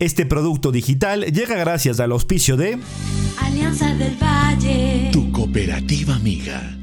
Este producto digital llega gracias al auspicio de Alianza del Valle. Tu cooperativa amiga.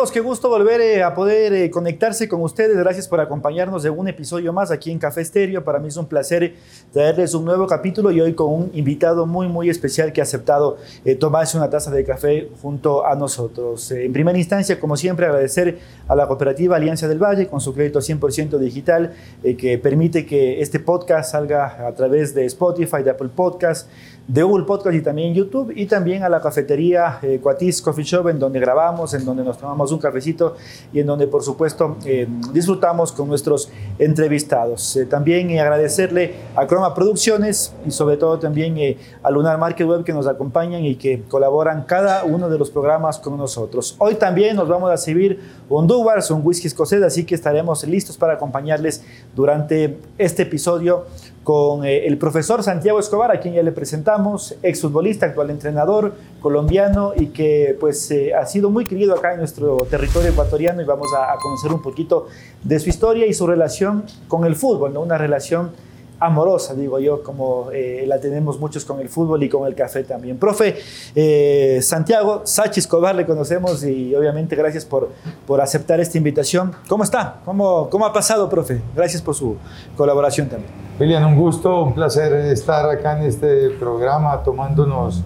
Amigos? Qué gusto volver eh, a poder eh, conectarse con ustedes. Gracias por acompañarnos de un episodio más aquí en Café Estéreo. Para mí es un placer traerles un nuevo capítulo y hoy con un invitado muy, muy especial que ha aceptado eh, tomarse una taza de café junto a nosotros. en primera instancia, como siempre, agradecer a la cooperativa Alianza del Valle con su crédito 100% digital que permite que este podcast salga a través de Spotify, de Apple Podcast, de Google Podcast y también YouTube y también a la cafetería eh, Cuatis Coffee Shop en donde grabamos, en donde nos tomamos un cafecito y en donde por supuesto eh, disfrutamos con nuestros entrevistados. Eh, también agradecerle a Croma Producciones y sobre todo también a Lunar Market Web que nos acompañan y que colaboran cada uno de los programas con nosotros. Hoy también nos vamos a servir un Duvars, un whisky escocés, así que estaremos listos para acompañarles durante este episodio con eh, el profesor Santiago Escobar, a quien ya le presentamos, exfutbolista, actual entrenador colombiano y que pues eh, ha sido muy querido acá en nuestro territorio ecuatoriano y vamos a, conocer un poquito de su historia y su relación con el fútbol, ¿no? una relación amorosa, digo yo, como eh, la tenemos muchos con el fútbol y con el café también. Profe, eh, Santiago Sachi Escobar le conocemos y obviamente gracias por, por aceptar esta invitación. ¿Cómo está? ¿Cómo, ¿Cómo ha pasado, profe? Gracias por su colaboración también. William, un gusto, un placer estar acá en este programa tomándonos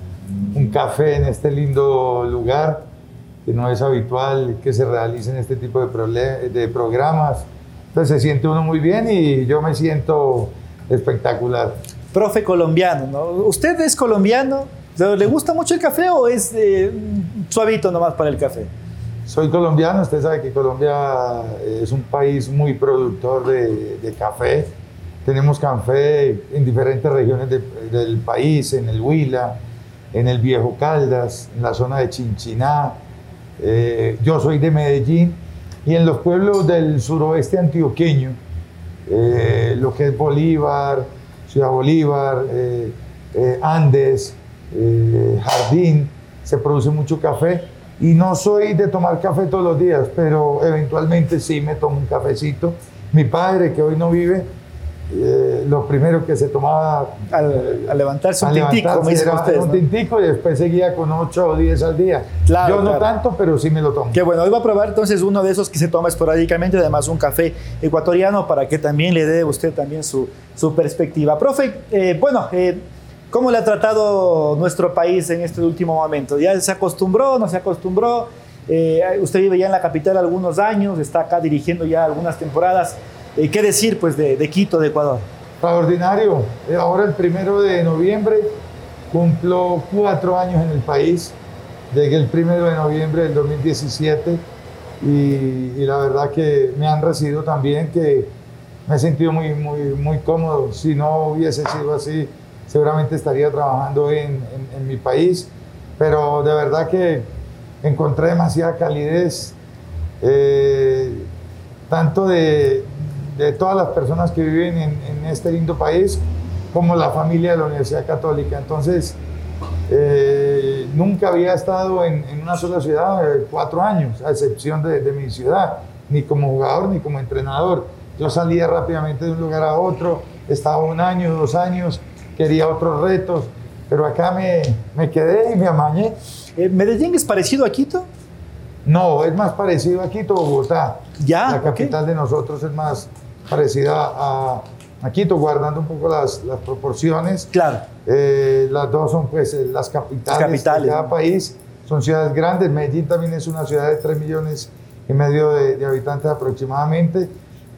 un café en este lindo lugar que no es habitual que se realicen este tipo de, de programas. Entonces se siente uno muy bien y yo me siento espectacular. Profe colombiano, ¿no? ¿Usted es colombiano? ¿Le gusta mucho el café o es eh, suavito nomás para el café? Soy colombiano, usted sabe que Colombia es un país muy productor de, café. Tenemos café en diferentes regiones del país, en el Huila, en el Viejo Caldas, en la zona de Chinchiná. Eh, yo soy de Medellín y en los pueblos del suroeste antioqueño eh, lo que es Bolívar, Ciudad Bolívar, eh, eh, Andes, Jardín, se produce mucho café. Y no soy de tomar café todos los días, pero eventualmente sí me tomo un cafecito. Mi padre, que hoy no vive, eh, lo primero que se tomaba al, levantarse un tintico, un tintico y después seguía con 8 o 10 al día. Yo no tanto, pero sí me lo tomo. Qué bueno, hoy va a probar entonces uno de esos que se toma esporádicamente, además un café ecuatoriano para que también le dé usted también su, su perspectiva. Profe, eh, bueno, eh, ¿cómo le ha tratado nuestro país en este último momento? ¿Ya se acostumbró, no se acostumbró? usted vive ya en la capital algunos años, está acá dirigiendo ya algunas temporadas. Eh, ¿Qué decir pues, de, Quito, de Ecuador? Extraordinario. Eh, ahora el primero de noviembre cumplo cuatro años en el país. Llegué el primero de noviembre del 2017 y, la verdad que me han recibido también, que me he sentido muy, muy, muy cómodo. Si no hubiese sido así, seguramente estaría trabajando en, mi país. Pero de verdad que encontré demasiada calidez, eh, tanto de, de todas las personas que viven en, este lindo país, como la familia de la Universidad Católica. Entonces, eh, nunca había estado en, una sola ciudad eh, cuatro años, a excepción de, mi ciudad, ni como jugador ni como entrenador. Yo salía rápidamente de un lugar a otro, estaba un año, dos años, quería otros retos, pero acá me, me quedé y me amañé. Eh, ¿Medellín es parecido a Quito? No, es más parecido a Quito, Bogotá. Ya. La capital de nosotros es más, parecida a, Quito, guardando un poco las, proporciones. Claro. Eh, las dos son pues eh, las capitales, de cada país. Son ciudades grandes. Medellín también es una ciudad de 3 millones y medio de, habitantes aproximadamente.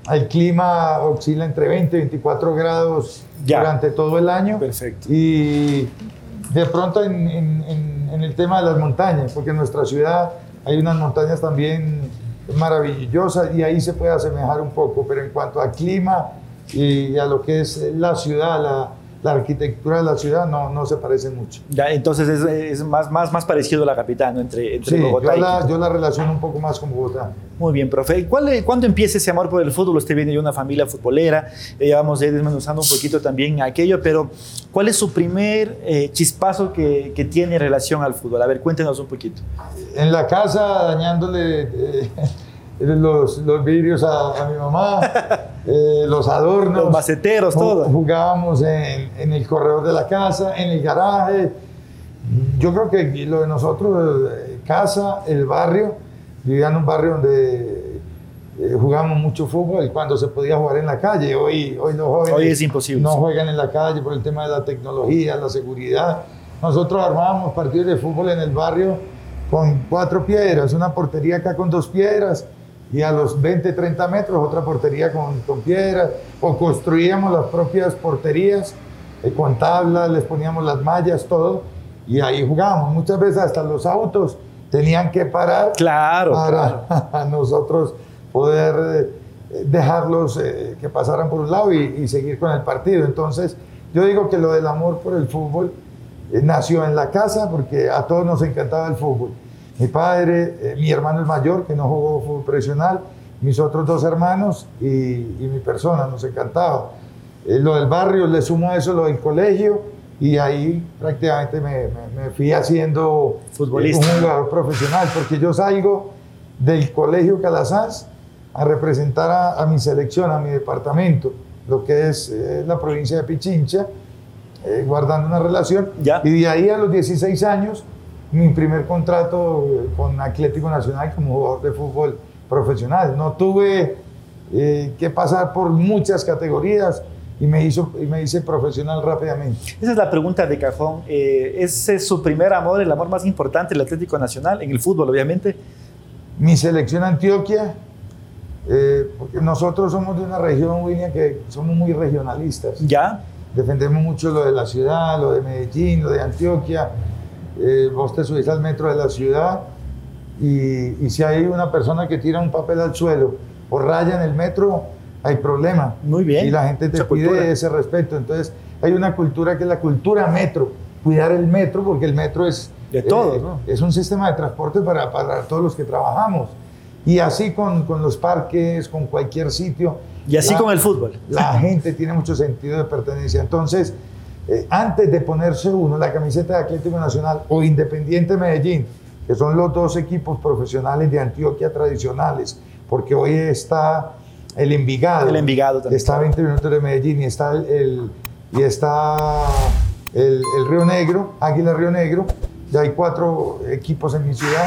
El clima oscila entre 20 y 24 grados durante todo el año. Perfecto. Y de pronto en, en el tema de las montañas, porque en nuestra ciudad hay unas montañas también maravillosa y ahí se puede asemejar un poco, pero en cuanto a clima y a lo que es la ciudad, la arquitectura de la ciudad no, no se parece mucho. Ya, entonces es, es más, más, más parecido a la capital, ¿no? Entre, entre Sí, Bogotá yo la, yo la relaciono un poco más con Bogotá. Muy bien, profe. ¿Cuál, eh, ¿Cuándo empieza ese amor por el fútbol? Usted viene de una familia futbolera, eh, vamos a ir desmenuzando un poquito también aquello, pero ¿cuál es su primer eh, chispazo que, que tiene en relación al fútbol? A ver, cuéntenos un poquito. En la casa dañándole eh, los, los vidrios a, a mi mamá, eh, los adornos. Los maceteros, todo. Jugábamos en, en el corredor de la casa, en el garaje. Yo creo que lo de nosotros, eh, casa, el barrio, vivía en un barrio donde eh, jugábamos mucho fútbol cuando se podía jugar en la calle. Hoy, hoy los jóvenes Hoy es imposible, no sí. juegan en la calle por el tema de la tecnología, la seguridad. Nosotros armábamos partidos de fútbol en el barrio con cuatro piedras, una portería acá con dos piedras y a los 20, 30 metros otra portería con, con piedras, o construíamos las propias porterías eh, con tablas, les poníamos las mallas, todo, y ahí jugábamos. Muchas veces hasta los autos tenían que parar Claro, para nosotros poder eh, dejarlos eh, que pasaran por un lado y, y seguir con el partido. Entonces, yo digo que lo del amor por el fútbol eh, nació en la casa porque a todos nos encantaba el fútbol. Mi padre, eh, mi hermano el mayor, que no jugó fútbol profesional, mis otros dos hermanos y, y mi persona, nos encantaba. Eh, lo del barrio, le sumo a eso lo del colegio y ahí prácticamente me, me- me fui haciendo eh, Futbolista. un jugador profesional, porque yo salgo del colegio Calazás a representar a, a mi selección, a mi departamento, lo que es eh, la provincia de Pichincha, eh, guardando una relación. Ya. Y de ahí a los 16 años, mi primer contrato eh, con Atlético Nacional como jugador de fútbol profesional. No tuve eh, que pasar por muchas categorías y me, hizo, y me hice profesional rápidamente. Esa es la pregunta de cajón. Eh, ¿Ese es su primer amor, el amor más importante, el Atlético Nacional, en el fútbol, obviamente? Mi selección Antioquia, eh, porque nosotros somos de una región, William, que somos muy regionalistas. ¿Ya? Defendemos mucho lo de la ciudad, lo de Medellín, lo de Antioquia. Eh, vos te subís al metro de la ciudad y, y si hay una persona que tira un papel al suelo o raya en el metro, hay problema. Muy bien. Y la gente te Mucha pide cultura. ese respeto. Entonces, hay una cultura que es la cultura metro. Cuidar el metro, porque el metro es, De todos, ¿no? es un sistema de transporte para, para todos los que trabajamos. Y así con, con los parques, con cualquier sitio. Y así La- con el fútbol. la gente tiene mucho sentido de pertenencia. Entonces, eh, antes de ponerse uno la camiseta de Atlético Nacional o Independiente Medellín, que son los dos equipos profesionales de Antioquia tradicionales, porque hoy está el Envigado, El Envigado también. está a 20 minutos de Medellín y está el, el- y está el, el Río Negro, Águila Río Negro, ya hay cuatro equipos en mi ciudad,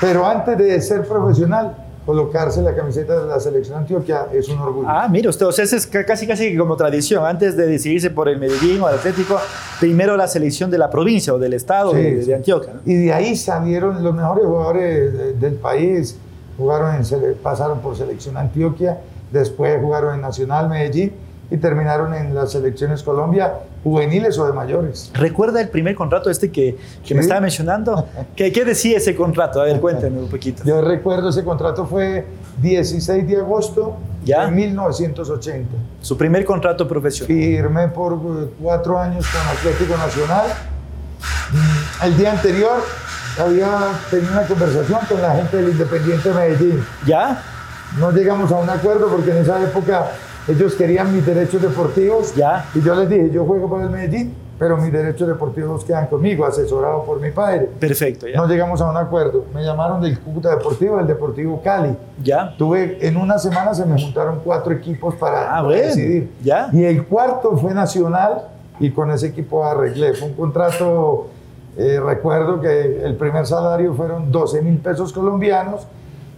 pero antes de ser profesional, colocarse la camiseta de la selección Antioquia es un orgullo. Ah, mire usted, o sea, es ca- casi casi como tradición. Antes de decidirse por el Medellín o el Atlético, primero la selección de la provincia o del estado Sí, de. Antioquia. ¿no? Y de ahí salieron los mejores jugadores de- del país. Jugaron en, pasaron por selección Antioquia, después jugaron en Nacional Medellín y terminaron en las selecciones Colombia, juveniles o de mayores. ¿Recuerda el primer contrato este que, que me Sí. estaba mencionando? ¿Qué, ¿Qué decía ese contrato? A ver, cuéntame un poquito. Yo recuerdo ese contrato fue 16 de agosto ¿Ya? de 1980. Su primer contrato profesional. Firmé por eh, cuatro años con Atlético Nacional. Mm, El día anterior había tenido una conversación con la gente del Independiente Medellín. ¿Ya? No llegamos a un acuerdo porque en esa época ellos querían mis derechos deportivos. Ya. Y yo les dije, yo juego para el Medellín, pero mis derechos deportivos quedan conmigo, asesorado por mi padre. Perfecto, ya. No llegamos a un acuerdo. Me llamaron del Cúcuta Deportivo, del Deportivo Cali. ¿Ya? Tuve, en una semana se me juntaron cuatro equipos para, Ah, bueno. decidir. Ya. Y el cuarto fue Nacional y con ese equipo arreglé. Fue un contrato, eh, recuerdo que el primer salario fueron 12 mil pesos colombianos,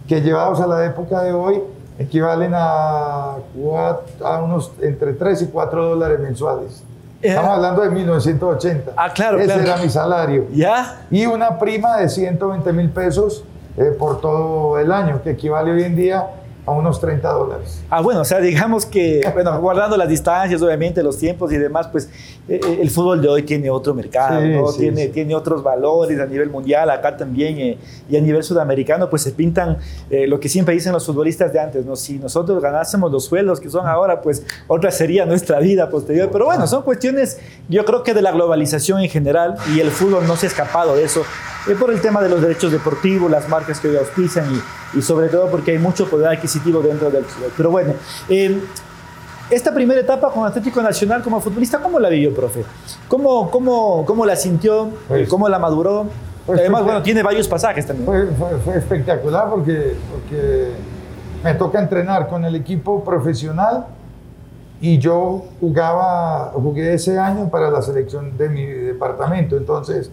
que llevados a la época de hoy equivalen a, cuat- a unos entre 3 y 4 dólares mensuales. Eh. Estamos hablando de 1980. Ah, claro, Ese claro. era mi salario ¿Ya? y una prima de 120 mil pesos eh, por todo el año, que equivale hoy en día a unos 30 dólares. Ah, bueno, o sea, digamos que, bueno, guardando las distancias, obviamente, los tiempos y demás, pues eh, eh, el fútbol de hoy tiene otro mercado, Sí, ¿no? sí, tiene, sí. tiene otros valores a nivel mundial, acá también, eh, y a nivel sudamericano, pues se pintan eh, lo que siempre dicen los futbolistas de antes, ¿no? Si nosotros ganásemos los sueldos que son ahora, pues otra sería nuestra vida posterior. Pero bueno, son cuestiones, yo creo que de la globalización en general, y el fútbol no se ha escapado de eso, eh, por el tema de los derechos deportivos, las marcas que hoy auspician y, y sobre todo porque hay mucho poder adquisitivo dentro del fútbol. Pero bueno, eh, esta primera etapa con Atlético Nacional como futbolista, ¿cómo la vivió, profe? ¿Cómo, cómo, cómo la sintió? Pues- ¿Cómo la maduró? pues Además, bueno, tiene varios pasajes también. Fue, fue- fue espectacular porque, porque me toca entrenar con el equipo profesional y yo jugaba, jugué ese año para la selección de mi departamento. Entonces,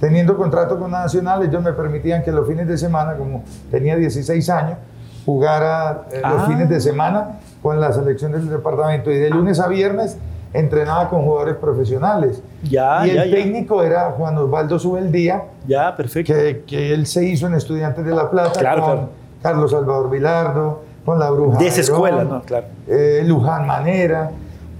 teniendo contrato con Nacional, ellos me permitían que los fines de semana, como tenía 16 años, jugara eh, los Ah. fines de semana con la selección del departamento. Y de lunes a viernes entrenaba con jugadores profesionales. Ya, y el ya, ya. técnico era Juan Osvaldo Subeldía, Ya, perfecto. que, que él se hizo en Estudiantes de La Plata Claro, con claro. Carlos Salvador Vilardo, con la Bruja. De esa Verón, escuela, ¿no? Claro. eh, Luján Manera,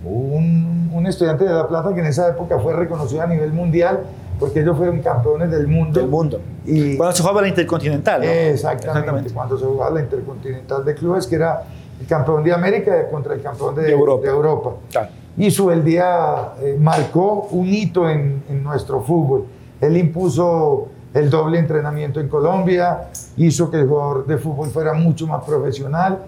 un, un estudiante de La Plata que en esa época fue reconocido a nivel mundial porque ellos fueron campeones del mundo. Del mundo. Y, Cuando se jugaba la Intercontinental, ¿no? Exactamente, cuando se jugaba la Intercontinental de Clubes, que era el campeón de América contra el campeón de, De Europa. de Europa. Claro. Y Subeldía eh, marcó un hito en, en nuestro fútbol. Él impuso el doble entrenamiento en Colombia, hizo que el jugador de fútbol fuera mucho más profesional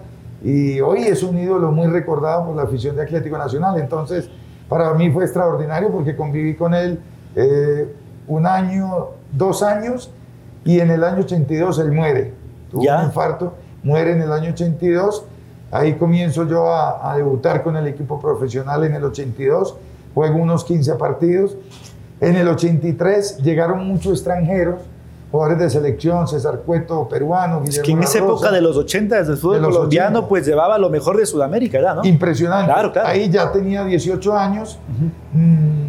y hoy es un ídolo muy recordado por la afición de Atlético Nacional. Entonces, para mí fue extraordinario porque conviví con él eh, un año, dos años y en el año 82 él muere. Tuvo Ya. un infarto, muere en el año 82. Ahí comienzo yo a, a debutar con el equipo profesional en el 82. Juego unos 15 partidos. En el 83 llegaron muchos extranjeros, jugadores de selección, César Cueto, peruano, Es Guillermo que en esa Rosa. época de los 80 del fútbol De los colombiano, 80. pues llevaba lo mejor de Sudamérica, ¿ya, no? Impresionante. Claro, claro. Ahí ya tenía 18 años. Mm,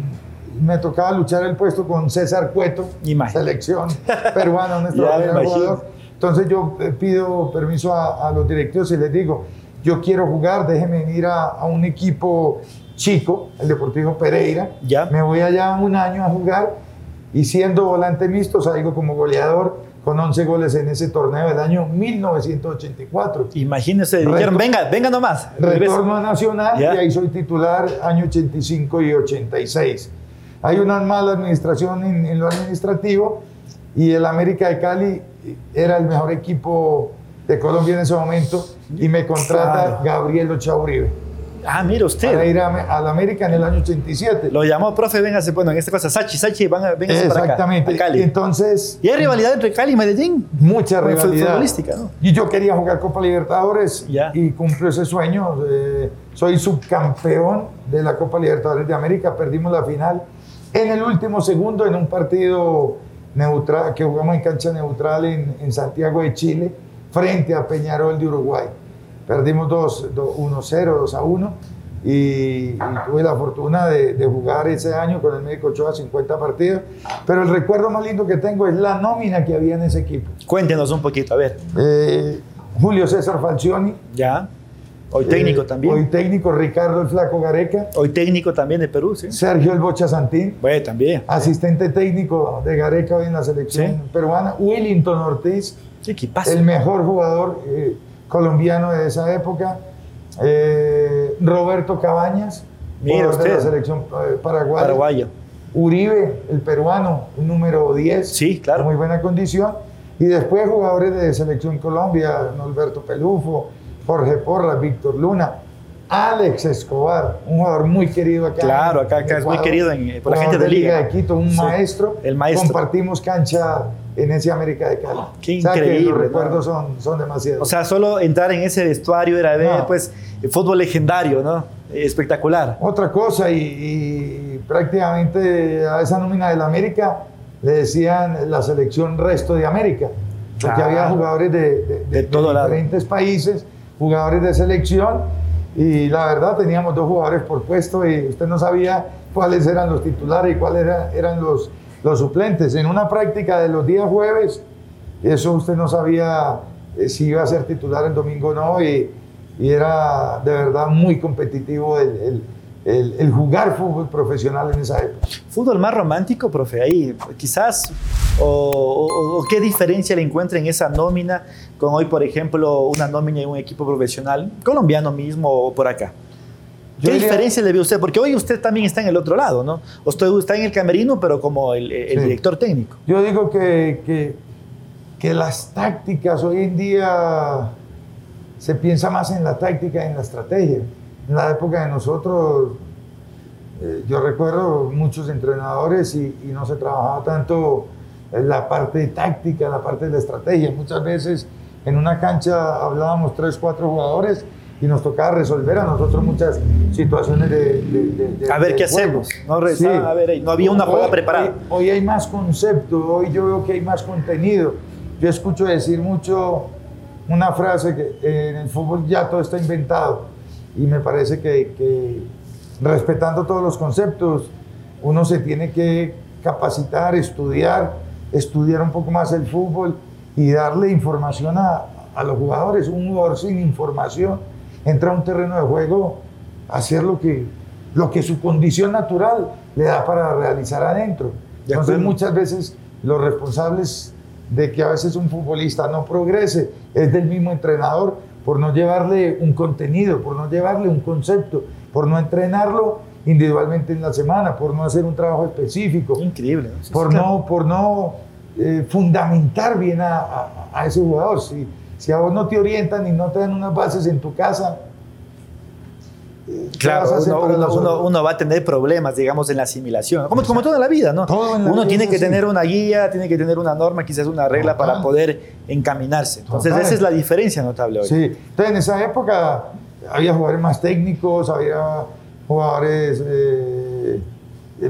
me tocaba luchar el puesto con César Cueto, Imagínate. selección peruana, un extraordinario jugador. Entonces yo eh, pido permiso a, a los directivos y les digo, yo quiero jugar, déjenme ir a, a un equipo chico, el Deportivo Pereira. Ya. Me voy allá un año a jugar y siendo volante mixto salgo como goleador con 11 goles en ese torneo del año 1984. Imagínense, dijeron, venga, venga nomás. Retorno a Nacional Ya. y ahí soy titular año 85 y 86. Hay una mala administración en, en lo administrativo y el América de Cali era el mejor equipo de Colombia en ese momento y me contrata Claro. Gabriel Ochoa Uribe Ah, mira usted. para ir a, a la América en el año 87. Lo llamó, profe, véngase, bueno, en esta cosa, Sachi, Sachi, van a- véngase para acá, Exactamente. a Cali. Entonces, y hay rivalidad entre Cali y Medellín. mucha rivalidad. futbolística, ¿no? Y yo quería jugar Copa Libertadores Ya. y cumplo ese sueño. Eh, soy subcampeón de la Copa Libertadores de América. Perdimos la final en el último segundo en un partido neutral que jugamos en cancha neutral en, en Santiago de Chile frente a Peñarol de Uruguay. Perdimos 2, 1-0, 2 a 1 y, y tuve la fortuna de, de jugar ese año con el médico Ochoa 50 partidos. Pero el recuerdo más lindo que tengo es la nómina que había en ese equipo. Cuéntenos un poquito, a ver. Eh, Julio César Falcioni. Ya. Hoy técnico eh, también. Hoy técnico Ricardo el Flaco Gareca. Hoy técnico también de Perú, ¿sí? Sergio el Bocha Santín. Bueno, también. Asistente técnico de Gareca hoy en la selección Sí. peruana. Willington Ortiz. ¿Qué equipazo? El mejor jugador eh, colombiano de esa época. Eh, Roberto Cabañas. Mira jugador de la usted. selección paraguaya. Paraguayo. Uribe, el peruano, un número 10. Sí, claro. Muy buena condición. Y después jugadores de Selección Colombia, Norberto Pelufo, Jorge Porras, Víctor Luna, Alex Escobar, un jugador muy querido acá. Claro, acá- es muy querido en- por la gente de Liga. de Quito, un Sí, maestro. el maestro. Compartimos cancha en ese América de Cali. Qué O sea que increíble, los ¿no? recuerdos son, son demasiados. O sea, solo entrar en ese vestuario era ver, No. pues, el fútbol legendario, ¿no? Espectacular. Otra cosa, y, y prácticamente a esa nómina del América le decían la selección resto de América, porque Claro. había jugadores de, de- De lado. diferentes países, jugadores de selección, y la verdad teníamos dos jugadores por puesto y usted no sabía cuáles eran los titulares y cuáles era- eran los, los suplentes. En una práctica de los días jueves, eso usted no sabía eh, si iba a ser titular el domingo o no, y, y era de verdad muy competitivo el- el- el jugar fútbol profesional en esa época. Fútbol más romántico, profe, ahí quizás, o, o- o qué diferencia le encuentra en esa nómina con hoy, por ejemplo, una nómina en un equipo profesional, colombiano mismo o por acá. ¿Qué diría- diferencia le ve usted? Porque hoy usted también está en el otro lado, ¿no? Usted está en el camerino, pero como el, el Sí. director técnico. Yo digo que, que, que las tácticas hoy en día se piensa más en la táctica en la estrategia. En la época de nosotros, eh, yo recuerdo muchos entrenadores y, y no se trabajaba tanto en la parte táctica, la parte de la estrategia. Muchas veces en una cancha hablábamos tres, cuatro jugadores y nos tocaba resolver a nosotros muchas situaciones de... de- de- de- A ver qué hacemos. No, rezaba, a ver, no había una jugada preparada. Hoy, hoy hay más concepto, hoy yo veo que hay más contenido. Yo escucho decir mucho una frase que eh, en el fútbol ya todo está inventado y me parece que, que respetando todos los conceptos, uno se tiene que capacitar, estudiar, estudiar un poco más el fútbol y darle información a, a los jugadores. Un jugador sin información entra a un terreno de juego a hacer lo que, lo que su condición natural le da para realizar adentro. De Entonces muchas veces los responsables de que a veces un futbolista no progrese es del mismo entrenador por no llevarle un contenido, por no llevarle un concepto, por no entrenarlo individualmente en la semana, por no hacer un trabajo específico, Increíble. ¿no? Sí, por no, por no eh, fundamentar bien a, a- a ese jugador. Si, si a vos no te orientan y no te dan unas bases en tu casa, eh, ¿qué Claro, uno, uno- uno- uno va a tener problemas, digamos, en la asimilación. Como, como todo en la vida, ¿no? La uno vida tiene que tener una guía, tiene que tener una norma, quizás una regla Total. para poder encaminarse. Entonces, Total. esa es la diferencia notable hoy. Sí, entonces en esa época había jugadores más técnicos, había jugadores eh,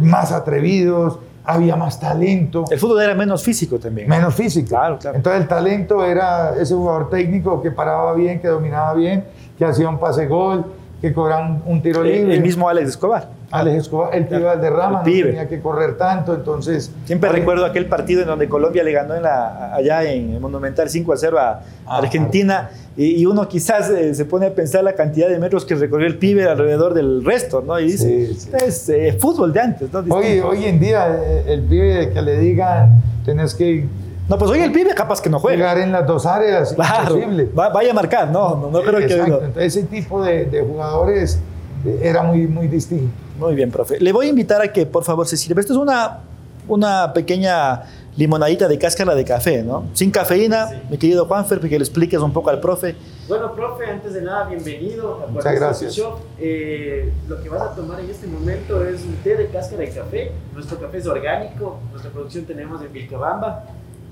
más atrevidos, había más talento, El fútbol era menos físico también. menos físico. Claro, claro. Entonces el talento era ese jugador técnico que paraba bien, que dominaba bien, que hacía un pase gol, que cobraba un, tiro libre. el mismo Alex Escobar. Alex Escobar, el pibe Valderrama, no El pibe. tenía que correr tanto, entonces... Siempre recuerdo aquel partido en donde Colombia le ganó en la, allá en el Monumental 5 a 0 a Ah, Argentina y, y uno quizás eh, se pone a pensar la cantidad de metros que recorrió el pibe alrededor del resto, ¿no? Y dice, Sí, sí. es eh, fútbol de antes, ¿no? Hoy, hoy en día eh, el pibe que le digan, tenés que No, pues hoy el pibe capaz que no juega. jugar en las dos áreas, Claro, imposible. va- vaya a marcar, no, no, no creo que... Exacto, no. entonces ese tipo de, de jugadores eh, era muy, muy distinto. Muy bien, profe. Le voy a invitar a que, por favor, se sirva. Esto es una, una pequeña limonadita de cáscara de café, ¿no? Sin cafeína, mi querido Juanfer, que le expliques un poco al profe. Bueno, profe, antes de nada, bienvenido a Muchas Cuarto gracias. Eh, lo que vas a tomar en este momento es un té de cáscara de café. Nuestro café es orgánico, nuestra producción tenemos en Vilcabamba.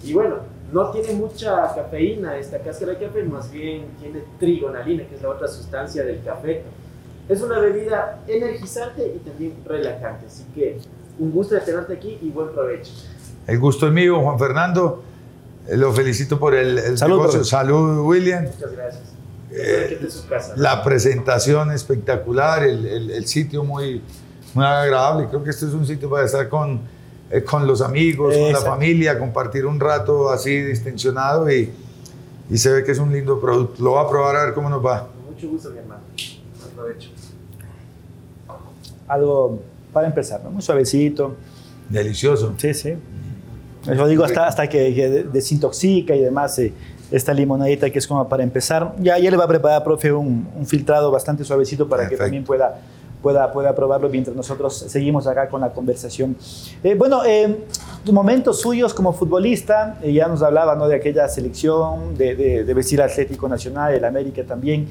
Y bueno, no tiene mucha cafeína esta cáscara de café, más bien tiene trigonalina, que es la otra sustancia del café. Es una bebida energizante y también relajante, así que un gusto de tenerte aquí y buen provecho. El gusto es mío, Juan Fernando. Eh, Lo felicito por el, el Salud, negocio. Salud, William. Muchas gracias. Eh, su casa. La presentación espectacular, el, el- el sitio muy, muy agradable. Creo que este es un sitio para estar con, eh, con los amigos, con la familia, compartir un rato así distensionado y, y se ve que es un lindo producto. Lo voy a probar a ver cómo nos va. Mucho gusto, mi hermano. Buen provecho. Algo para empezar, ¿no? Muy suavecito. Delicioso. Sí, sí. Yo digo hasta, hasta que, que desintoxica y demás eh, esta limonadita que es como para empezar. Ya, ya le va a preparar, profe, un, un filtrado bastante suavecito para Perfecto. que también pueda, pueda, pueda probarlo mientras nosotros seguimos acá con la conversación. Eh, bueno, eh, momentos suyos como futbolista, eh, ya nos hablaba ¿no? de aquella selección, de, de, de vestir Atlético Nacional, el América también.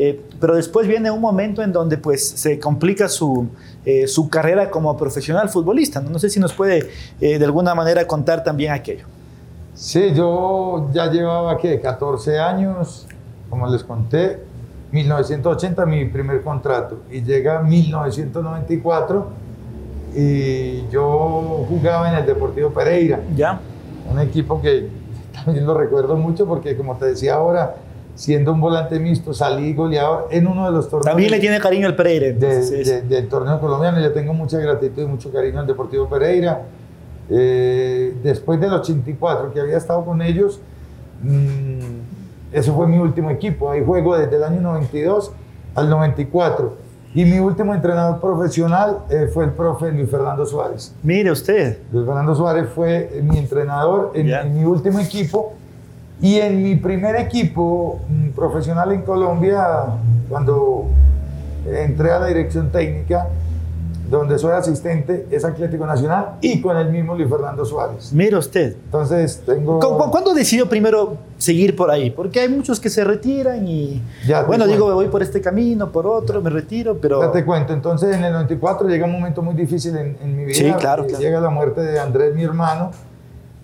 Eh, pero después viene un momento en donde pues se complica su, eh, su carrera como profesional futbolista. No, No sé si nos puede eh, de alguna manera contar también aquello. Sí, yo ya llevaba ¿qué? 14 años, como les conté, 1980 mi primer contrato y llega 1994 y yo jugaba en el Deportivo Pereira, ¿Ya? un equipo que también lo recuerdo mucho porque como te decía ahora, siendo un volante mixto, salí goleador en uno de los torneos También le tiene cariño al Pereira. de- entonces, sí, de- del torneo colombiano. Yo tengo mucha gratitud y mucho cariño al Deportivo Pereira. Eh, después del 84 que había estado con ellos, mm, ese fue mi último equipo. Ahí juego desde el año 92 al 94. Y mi último entrenador profesional eh, fue el profe Luis Fernando Suárez. Mire usted. Luis Fernando Suárez fue mi entrenador en, Ya. en mi último equipo. Y en mi primer equipo mm, profesional en Colombia, cuando entré a la dirección técnica, donde soy asistente, es Atlético Nacional y con el mismo Luis Fernando Suárez. Mire usted. Entonces tengo... ¿Cu- cu- ¿Cuándo decidió primero seguir por ahí? Porque hay muchos que se retiran y, Ya bueno, cuento. digo, me voy por este camino, por otro, me retiro, pero... Ya te cuento, entonces en el 94 llega un momento muy difícil en, en mi vida. Sí, claro, claro. Llega la muerte de Andrés, mi hermano,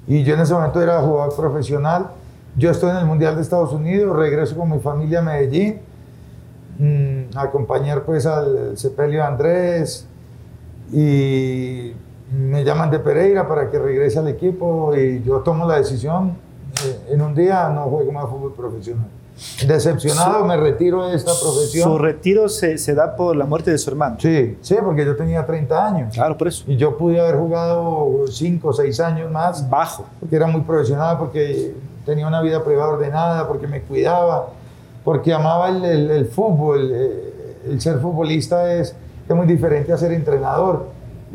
y yo en ese momento era jugador profesional. Yo estoy en el Mundial de Estados Unidos, regreso con mi familia a Medellín, mm, a acompañar pues al sepelio de Andrés, y me llaman de Pereira para que regrese al equipo, y yo tomo la decisión, eh, en un día no juego más fútbol profesional. Decepcionado, me retiro de esta profesión. Su retiro se, se da por la muerte de su hermano. Sí, sí, porque yo tenía 30 años. Claro, por eso. Y yo pude haber jugado 5 o 6 años más, Bajo. porque era muy profesional, porque tenía una vida privada ordenada, porque me cuidaba, porque amaba el, el- el fútbol. Eh, El ser futbolista es, es muy diferente a ser entrenador.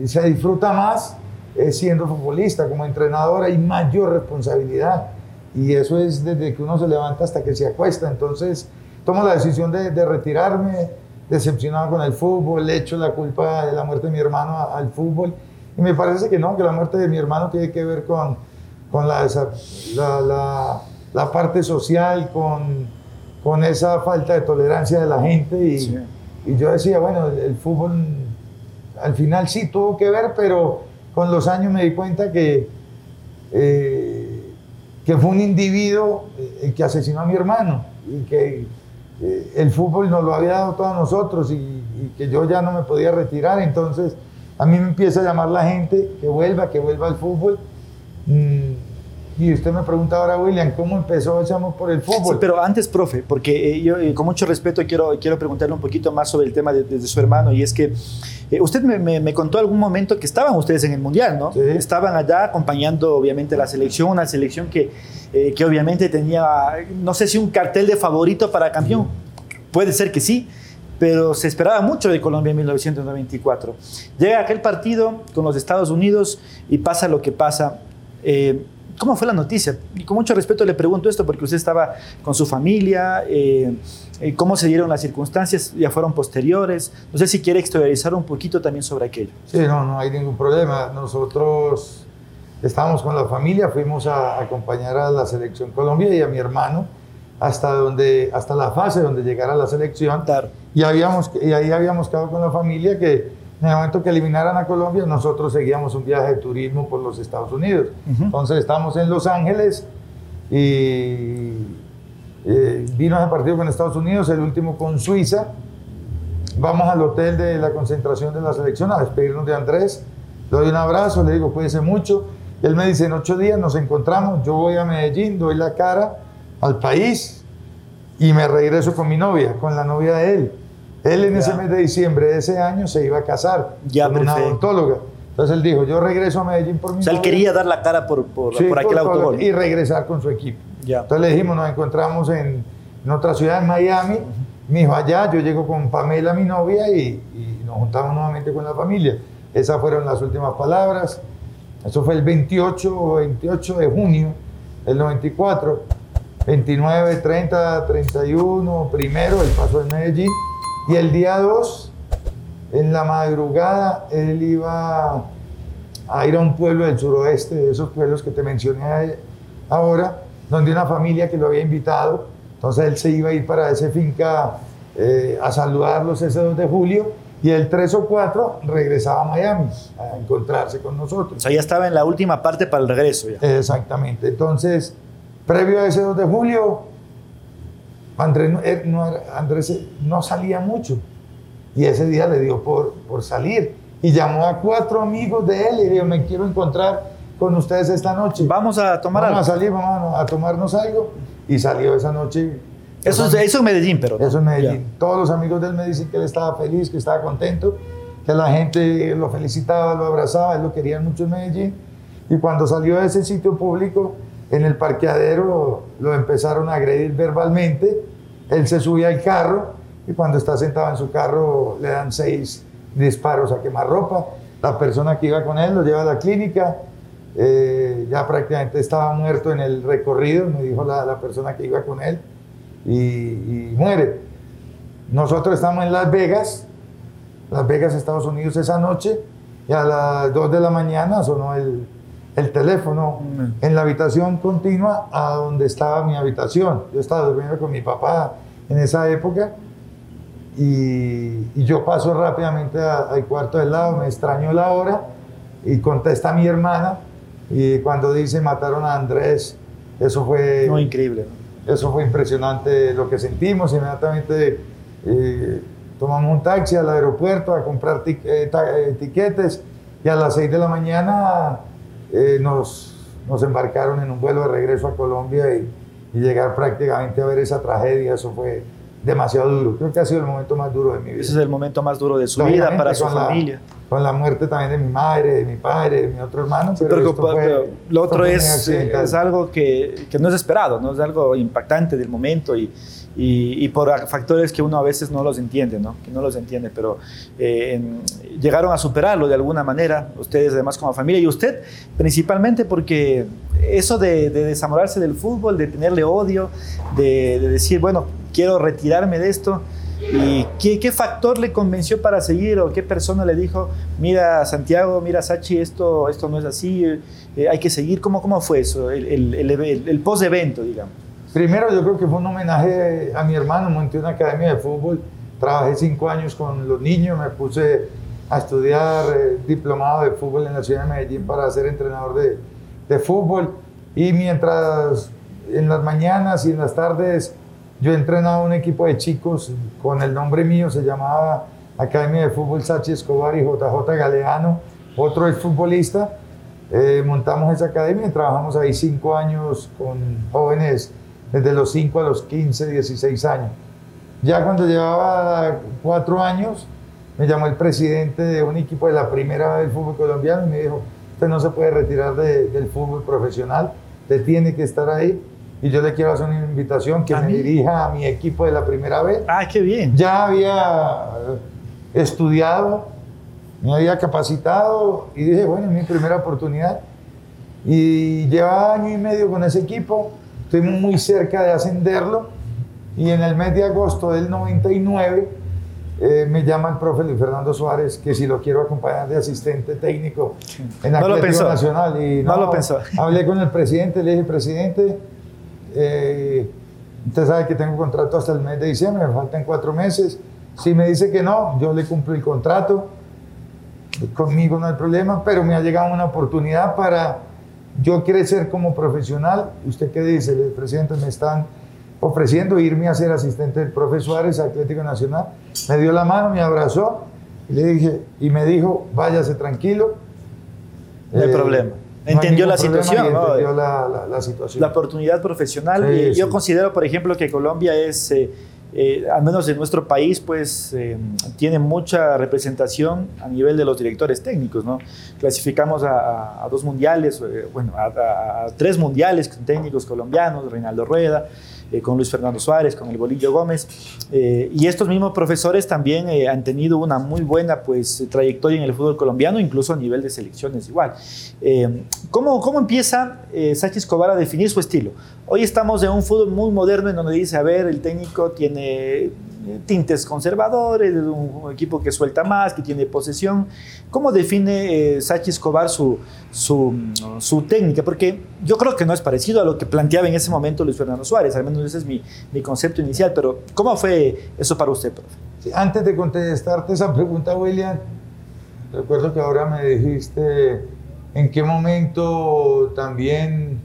Y se disfruta más eh, siendo futbolista. Como entrenador hay mayor responsabilidad. Y eso es desde que uno se levanta hasta que se acuesta. Entonces tomo la decisión de, de retirarme, decepcionado con el fútbol, le echo la culpa de la muerte de mi hermano a- al fútbol. Y me parece que no, que la muerte de mi hermano tiene que ver con, con la, esa- la, la- la parte social, con, con esa falta de tolerancia de la gente. Y, Sí. Y yo decía, bueno, el, fútbol al final sí tuvo que ver, pero con los años me di cuenta que, eh, que fue un individuo eh, el que asesinó a mi hermano y que eh, el fútbol nos lo había dado todo a nosotros y, y que yo ya no me podía retirar. Entonces a mí me empieza a llamar la gente que vuelva, que vuelva al fútbol. Mm, y usted me pregunta ahora, William, ¿cómo empezó ese amor por el fútbol? Sí, pero antes, profe, porque eh, yo eh, con mucho respeto quiero, quiero preguntarle un poquito más sobre el tema de, de su hermano y es que eh, usted me, me- me contó algún momento que estaban ustedes en el Mundial, ¿no? Sí. Estaban allá acompañando obviamente la selección, una selección que, eh, que obviamente tenía, no sé si un cartel de favorito para campeón, puede ser que sí, pero se esperaba mucho de Colombia en 1994. Llega aquel partido con los Estados Unidos y pasa lo que pasa. Eh, ¿Cómo fue la noticia? Y con mucho respeto le pregunto esto porque usted estaba con su familia, eh, eh, cómo se dieron las circunstancias, ya fueron posteriores. No sé si quiere exteriorizar un poquito también sobre aquello. Sí, no, no hay ningún problema. Nosotros estábamos con la familia, fuimos a acompañar a la selección Colombia y a mi hermano hasta, donde, hasta la fase donde llegara la selección. Claro. Y, habíamos, y ahí habíamos quedado con la familia que en el momento que eliminaran a Colombia, nosotros seguíamos un viaje de turismo por los Estados Unidos. Ujú. Entonces estamos en Los Ángeles y eh, vino ese partido con Estados Unidos, el último con Suiza. Vamos al hotel de la concentración de la selección a despedirnos de Andrés. Le doy un abrazo, le digo, cuídese mucho. Y él me dice, en ocho días nos encontramos, yo voy a Medellín, doy la cara al país y me regreso con mi novia, con la novia de él. Él en Ya. ese mes de diciembre de ese año se iba a casar Ya, con una perfecto. odontóloga. Entonces él dijo, yo regreso a Medellín por mi O sea, él quería dar la cara por, por, Sí, por aquel por autogol. Y regresar con su equipo. Ya. Entonces le dijimos, nos encontramos en, en otra ciudad, en Miami. Me dijo, allá, yo llego con Pamela, mi novia, y, y nos juntamos nuevamente con la familia. Esas fueron las últimas palabras. Eso fue el 28 o 28 de junio del 94. 29, 30, 31, primero, el paso en Medellín. Y el día 2, en la madrugada, él iba a ir a un pueblo del suroeste, de esos pueblos que te mencioné ahora, donde una familia que lo había invitado. Entonces él se iba a ir para esa finca eh, a saludarlos ese 2 de julio y el 3 o 4 regresaba a Miami a encontrarse con O nosotros. sea, ya estaba en la última parte para el regreso. Ya. Exactamente. Entonces, previo a ese 2 de julio, Andrés, no- él no, Andrés no salía mucho y ese día le dio por, por salir y llamó a cuatro amigos de él y dijo, me quiero encontrar con ustedes esta noche. Vamos a tomar Vamos a algo. salir, vamos a, a tomarnos algo. Y salió esa noche. Eso es, eso en Medellín, pero. Eso en Medellín. Ya. Todos los amigos de él me dicen que él estaba feliz, que estaba contento, que la gente lo felicitaba, lo abrazaba, él lo quería mucho en Medellín. Y cuando salió de ese sitio público, En el parqueadero lo empezaron a agredir verbalmente. Él se subía al carro y cuando está sentado en su carro le dan seis disparos a quemarropa. La persona que iba con él lo lleva a la clínica. eh, ya prácticamente estaba muerto en el recorrido, me dijo la, la persona que iba con él, y, y muere. Nosotros estamos en Las Vegas, Las Vegas, Estados Unidos, esa noche, y a las 2 de la mañana sonó el, el teléfono en la habitación continua a donde estaba mi habitación. Yo estaba durmiendo con mi papá en esa época y, y yo paso rápidamente al cuarto del lado, me extraño la hora y contesta mi hermana y cuando dice mataron a Andrés, eso fue... No, increíble. Eso fue impresionante lo que sentimos. Inmediatamente eh, tomamos un taxi al aeropuerto a comprar tic- eh, eh, y a las 6 de la mañana eh, nos, nos embarcaron en un vuelo de regreso a Colombia y, y llegar prácticamente a ver esa tragedia. Eso fue demasiado duro. Creo que ha sido el momento más duro de mi vida. Ese es el momento más duro de su vida para su con la- familia. con la muerte también de mi madre, de mi padre, de mi otro hermano. Pero, Pero, esto fue- pero lo otro es, accidental. es algo que, que no es esperado, ¿no? es algo impactante del momento y, y, y por factores que uno a veces no los entiende, ¿no? que no los entiende, pero eh, en- llegaron a superarlo de alguna manera, ustedes además como familia y usted principalmente porque eso de, de desamorarse del fútbol, de tenerle odio, de, de decir, bueno, quiero retirarme de esto. ¿Y qué, qué factor le convenció para seguir o qué persona le dijo, mira Santiago, mira Sachi, esto, esto no es así, eh, hay que seguir? ¿Cómo, cómo fue eso, el, el, el, el- post-evento, digamos? Primero, yo creo que fue un homenaje a mi hermano. Monté una academia de fútbol. Trabajé cinco años con los niños. Me puse a estudiar eh, diplomado de fútbol en la ciudad de Medellín para ser entrenador de, de fútbol. Y mientras en las mañanas y en las tardes yo entrenaba un equipo de chicos con el nombre mío, se llamaba Academia de Fútbol Sachi Escobar y JJ Galeano, otro es futbolista. Eh, montamos esa academia trabajamos ahí cinco años con jóvenes desde los 5 a los 15, 16 años. Ya cuando llevaba cuatro años, me llamó el presidente de un equipo de la primera del fútbol colombiano y me dijo, usted no se puede retirar de- del fútbol profesional, usted tiene que estar ahí. Y yo le quiero hacer una invitación que ¿A me mí? dirija a mi equipo de la primera vez. Ah, qué bien. Ya había eh, estudiado, me había capacitado y dije, bueno, es mi primera oportunidad. Y llevaba año y medio con ese equipo, estoy muy cerca de ascenderlo y en el mes de agosto del 99 eh, me llama el profe Luis Fernando Suárez que si lo quiero acompañar de asistente técnico en No Atlético. Nacional. Y No lo pensó. Hablé con el presidente, le dije, presidente, eh, usted sabe que tengo contrato hasta el mes de diciembre, me faltan cuatro meses. Si me dice que no, yo le cumplo el contrato. Conmigo no hay problema, pero me ha llegado una oportunidad para yo crecer como profesional. ¿Usted qué dice? El presidente me están ofreciendo irme a ser asistente del profe Suárez, Atlético Nacional. Me dio la mano, me abrazó y le dije, y me dijo, váyase tranquilo. No hay Eh, problema. Entendió la problema situación, ¿no? Entendió la, la- la situación. la oportunidad profesional. Sí, y yo sí. considero, por ejemplo, que Colombia es, eh, eh, al menos en nuestro país, pues eh, tiene mucha representación a nivel de los directores técnicos, ¿no? Clasificamos a, dos mundiales, eh, bueno, a- a tres mundiales con técnicos colombianos, Reinaldo Rueda, eh, con Luis Fernando Suárez, con el Bolillo Gómez, eh, y estos mismos profesores también eh, han tenido una muy buena pues, trayectoria en el fútbol colombiano, incluso a nivel de selecciones igual. ¿cómo, ¿Cómo empieza Sachi Escobar a definir su estilo? Hoy estamos en un fútbol muy moderno en donde dice, a ver, el técnico tiene tintes conservadores, es un equipo que suelta más, que tiene posesión. ¿Cómo define eh, Sachi Escobar su, su, su técnica? Porque yo creo que no es parecido a lo que planteaba en ese momento Luis Fernando Suárez, al menos ese es mi, mi concepto inicial, pero ¿cómo fue eso para usted, profe? Sí, Antes de contestarte esa pregunta, William, recuerdo que ahora me dijiste en qué momento también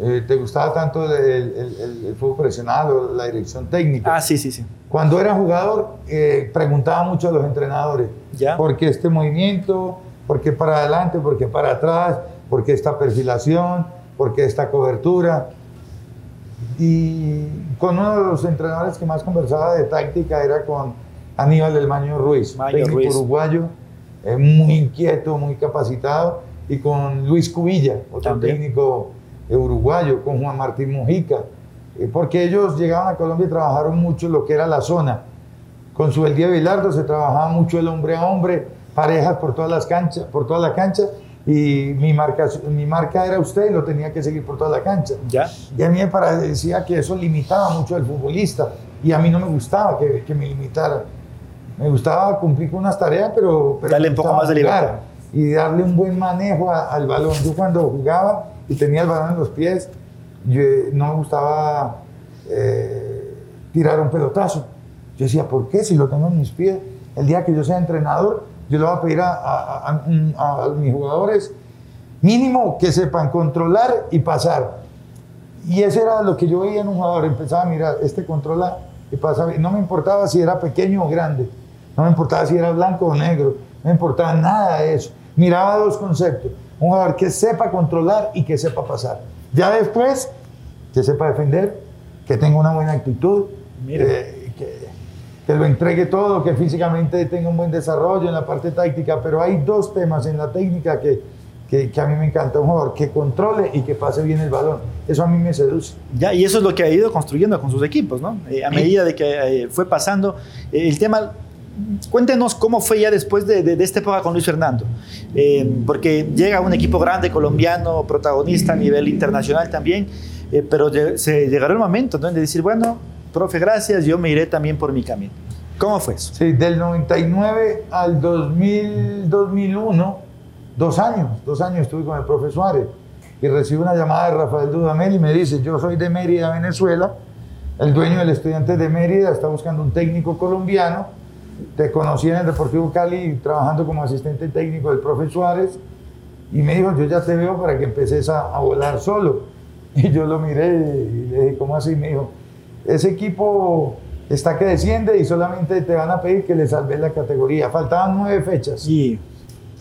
eh, te gustaba tanto el, el- el- fútbol profesional o la dirección técnica. Ah, sí, sí, sí. Cuando era jugador, eh, preguntaba mucho a los entrenadores, ¿Ya? ¿por qué este movimiento? ¿Por qué para adelante? ¿Por qué para atrás? ¿Por qué esta perfilación? ¿Por qué esta cobertura? Y con uno de los entrenadores que más conversaba de táctica era con Aníbal del Maño Ruiz, Maño técnico Ruiz. uruguayo, eh, muy inquieto, muy capacitado, y con Luis Cubilla, otro También. técnico uruguayo, con Juan Martín Mujica, eh, porque ellos llegaban a Colombia y trabajaron mucho lo que era la zona. Con su El Día Bilardo se trabajaba mucho el hombre a hombre, parejas por todas las canchas, por toda la cancha, y mi marca, mi marca era usted y lo tenía que seguir por toda la cancha. ¿Ya? Y a mí me parecía que eso limitaba mucho al futbolista y a mí no me gustaba que, que me limitara. Me gustaba cumplir con unas tareas, pero... pero Darle me un poco más de libertad. Y darle un buen manejo a- al balón. Yo cuando jugaba y tenía el balón en los pies, yo, no me gustaba eh, tirar un pelotazo. Yo decía, ¿por qué? Si lo tengo en mis pies, el día que yo sea entrenador, yo le voy a pedir a, a- a- a- mis jugadores mínimo que sepan controlar y pasar. Y eso era lo que yo veía en un jugador. Empezaba a mirar, este controla y pasa. No me importaba si era pequeño o grande. No me importaba si era blanco o negro. No me importaba nada de eso. Miraba dos conceptos. Un jugador que sepa controlar y que sepa pasar. Ya después, que sepa defender, que tenga una buena actitud, eh, que, que lo entregue todo, que físicamente tenga un buen desarrollo en la parte táctica. Pero hay dos temas en la técnica que, que, que a mí me encanta. Un jugador que controle y que pase bien el balón. Eso a mí me seduce. Ya, y eso es lo que ha ido construyendo con sus equipos, ¿no? Eh, a medida de que eh, fue pasando eh, el tema. Cuéntenos cómo fue ya después de, de- de esta época con Luis Fernando, Eh, porque llega un equipo grande colombiano, protagonista a nivel internacional también, eh, pero se llegará el momento ¿no? de decir, bueno, profe, gracias, yo me iré también por mi camino. ¿Cómo fue eso? Sí, del 99 al 2000, 2001, dos años, dos años estuve con el profe Suárez y recibo una llamada de Rafael Dudamel y me dice, yo soy de Mérida, Venezuela, el dueño del estudiante de Mérida está buscando un técnico colombiano, te conocí en el Deportivo Cali trabajando como asistente técnico del profe Suárez y me dijo, yo ya te veo para que empeces a, a volar solo. Y yo lo miré y le dije, ¿cómo así? Me dijo, ese equipo está que desciende y solamente te van a pedir que le salves la categoría. Faltaban nueve fechas. Y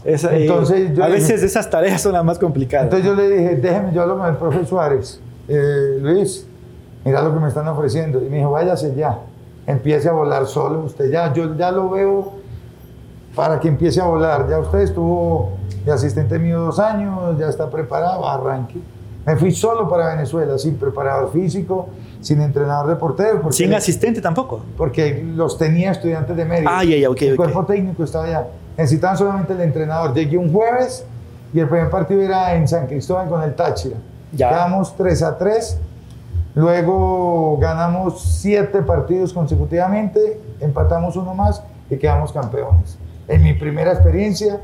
esa, eh, Entonces, yo a veces esas tareas son las más complicadas. Entonces yo le dije, déjeme, yo hablo con el profe Suárez. Eh, Luis, mira lo que me están ofreciendo. Y me dijo, váyase ya, empiece a volar solo. Usted ya, yo ya lo veo para que empiece a volar. Ya usted estuvo de asistente mío dos años, ya está preparado, arranque. Me fui solo para Venezuela, sin preparador físico, sin entrenador de portero. Sin asistente tampoco. porque los tenía estudiantes de Mérida. Ah, ya, ya, ok, El ok. cuerpo técnico estaba allá. Necesitaban solamente el entrenador. Llegué un jueves y el primer partido era en San Cristóbal con el Táchira. Ya. Quedamos 3 a 3. Luego ganamos 7 partidos consecutivamente, empatamos uno más y quedamos campeones. En mi primera experiencia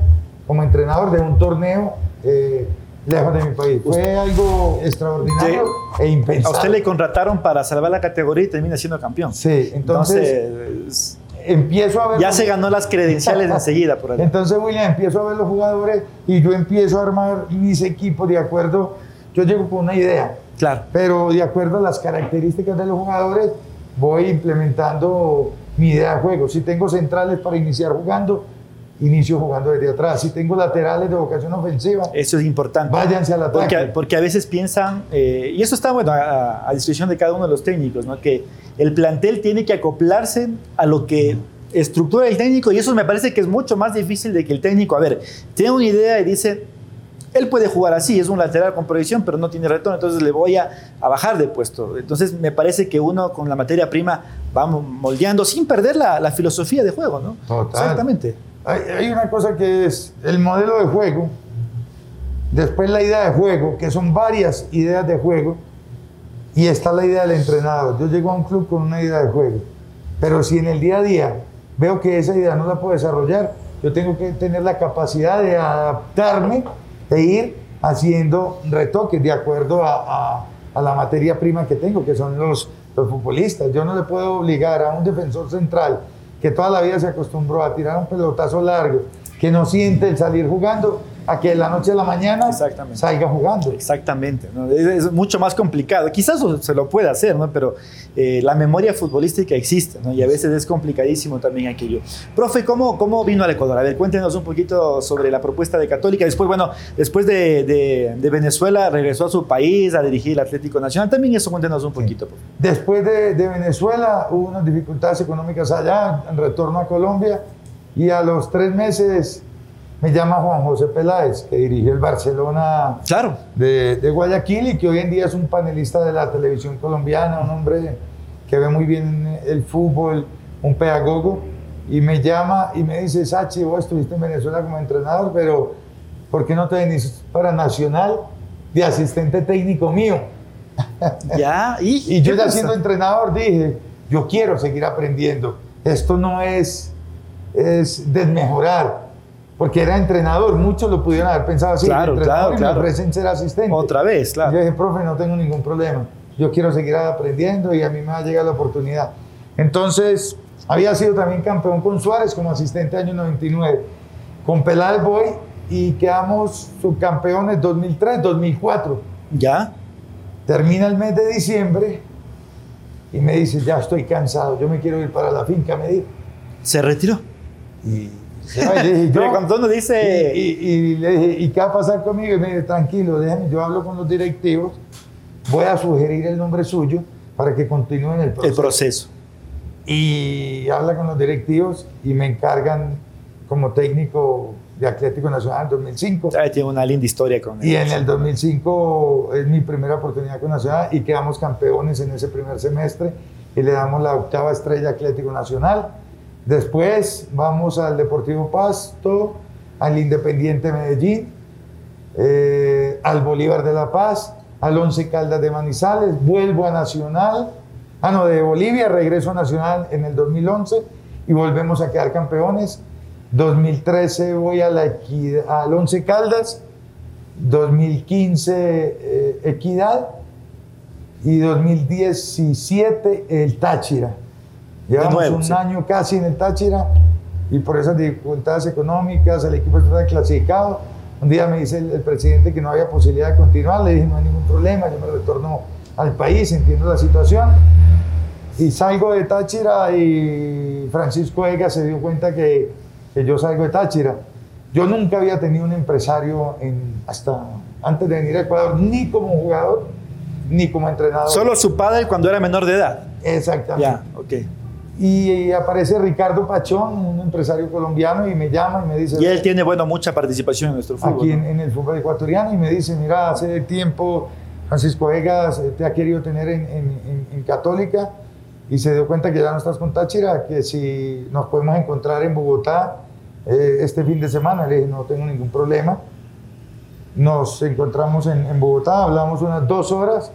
como entrenador de un torneo eh, lejos de mi país. Fue algo extraordinario e A impensable. usted le contrataron para salvar la categoría y termina siendo campeón. Sí, entonces, Entonces, empiezo a ver... ya se ganó las credenciales enseguida por ahí. Entonces, William, empiezo a ver los jugadores y yo empiezo a armar mis equipos de acuerdo. Yo llego con una idea, Claro. pero de acuerdo a las características de los jugadores, voy implementando mi idea de juego. Si tengo centrales para iniciar jugando, inicio jugando desde atrás. Si tengo laterales de vocación ofensiva, Eso es importante. váyanse al ataque. Porque, porque a veces piensan, eh, y eso está bueno a, a discreción de cada uno de los técnicos, ¿no? que el plantel tiene que acoplarse a lo que estructura el técnico y eso me parece que es mucho más difícil de que el técnico, a ver, tiene una idea y dice, él puede jugar así, es un lateral con proyección, pero no tiene retorno, entonces le voy a, a bajar de puesto. Entonces me parece que uno con la materia prima va moldeando sin perder la, la filosofía de juego, ¿no? Total. Exactamente. Hay, hay una cosa que es el modelo de juego, después la idea de juego, que son varias ideas de juego, y está la idea del entrenador. Yo llego a un club con una idea de juego, pero si en el día a día veo que esa idea no la puedo desarrollar, yo tengo que tener la capacidad de adaptarme e ir haciendo retoques de acuerdo a, a- la materia prima que tengo, que son los, los futbolistas. Yo no le puedo obligar a un defensor central que toda la vida se acostumbró a tirar un pelotazo largo, que no siente el salir jugando, a que de la noche a la mañana salga jugando. Exactamente, ¿no? es, es mucho más complicado. Quizás se lo puede hacer, ¿no? pero eh, la memoria futbolística existe ¿no? y a veces es complicadísimo también aquello. Profe, ¿cómo, ¿cómo vino al Ecuador? A ver, cuéntenos un poquito sobre la propuesta de Católica. Después, bueno, después de, de- de Venezuela regresó a su país a dirigir el Atlético Nacional. También eso cuéntenos un poquito. favor. Después de, de Venezuela hubo unas dificultades económicas allá, en retorno a Colombia, y a los tres meses me llama Juan José Peláez, que dirigió el Barcelona Claro. de, de Guayaquil y que hoy en día es un panelista de la televisión colombiana, un hombre que ve muy bien el fútbol, un pedagogo, y me llama y me dice, Sachi, vos estuviste en Venezuela como entrenador, pero ¿por qué no te venís para Nacional de asistente técnico mío? Ya, y, Y yo ¿qué ya pasa? siendo entrenador dije, yo quiero seguir aprendiendo. Esto no es, es desmejorar, porque era entrenador, muchos lo pudieron haber pensado así, Claro, claro, y claro. me ofrecen ser asistente. Otra vez, Y claro. Yo dije, profe, no tengo ningún problema. Yo quiero seguir aprendiendo y a mí me va a llegar la oportunidad. Entonces, había sido también campeón con Suárez como asistente año 99. Con Peláez voy y quedamos subcampeones 2003, 2004. Ya. Termina el mes de diciembre y me dice, ya estoy cansado, yo me quiero ir para la finca a medir. Se retiró. Y y yo- cuando dice. y, y- y le dije, ¿y qué va a pasar conmigo? Y me dice, tranquilo, déjame, yo hablo con los directivos, voy a sugerir el nombre suyo para que continúen el proceso. el proceso. Y habla con los directivos y me encargan como técnico de Atlético Nacional en 2005. Ah, Tiene una linda historia con Y él. en el 2005 es mi primera oportunidad con Nacional y quedamos campeones en ese primer semestre y le damos la octava estrella Atlético Nacional. Después vamos al Deportivo Pasto, al Independiente Medellín, eh, al Bolívar de La Paz, al Once Caldas de Manizales, vuelvo a Nacional, ah no, de Bolivia, regreso a Nacional en el 2011 y volvemos a quedar campeones. 2013 voy a la Equidad- al Once Caldas, 2015 eh, Equidad y 2017 el Táchira. Llevamos nuevo, un sí. año casi en el Táchira y por esas dificultades económicas el equipo está clasificado. Un día me dice el, el presidente que no había posibilidad de continuar, le dije no hay ningún problema, yo me retorno al país, entiendo la situación. Y salgo de Táchira y Francisco Ega se dio cuenta que, que yo salgo de Táchira. Yo nunca había tenido un empresario en, hasta antes de venir a Ecuador, ni como jugador, ni como entrenador. Solo su padre cuando era menor de edad. Exactamente. Ya, ok. Y aparece Ricardo Pachón, un empresario colombiano, y me llama y me dice... Y él tiene, bueno, mucha participación en nuestro fútbol. aquí en, ¿no? en el fútbol ecuatoriano y me dice, mira, hace tiempo Francisco Vegas te ha querido tener en, en- en- en Católica y se dio cuenta que ya no estás con Táchira, que si nos podemos encontrar en Bogotá eh, este fin de semana, le dije, no tengo ningún problema. Nos encontramos en, en Bogotá, hablamos unas dos horas,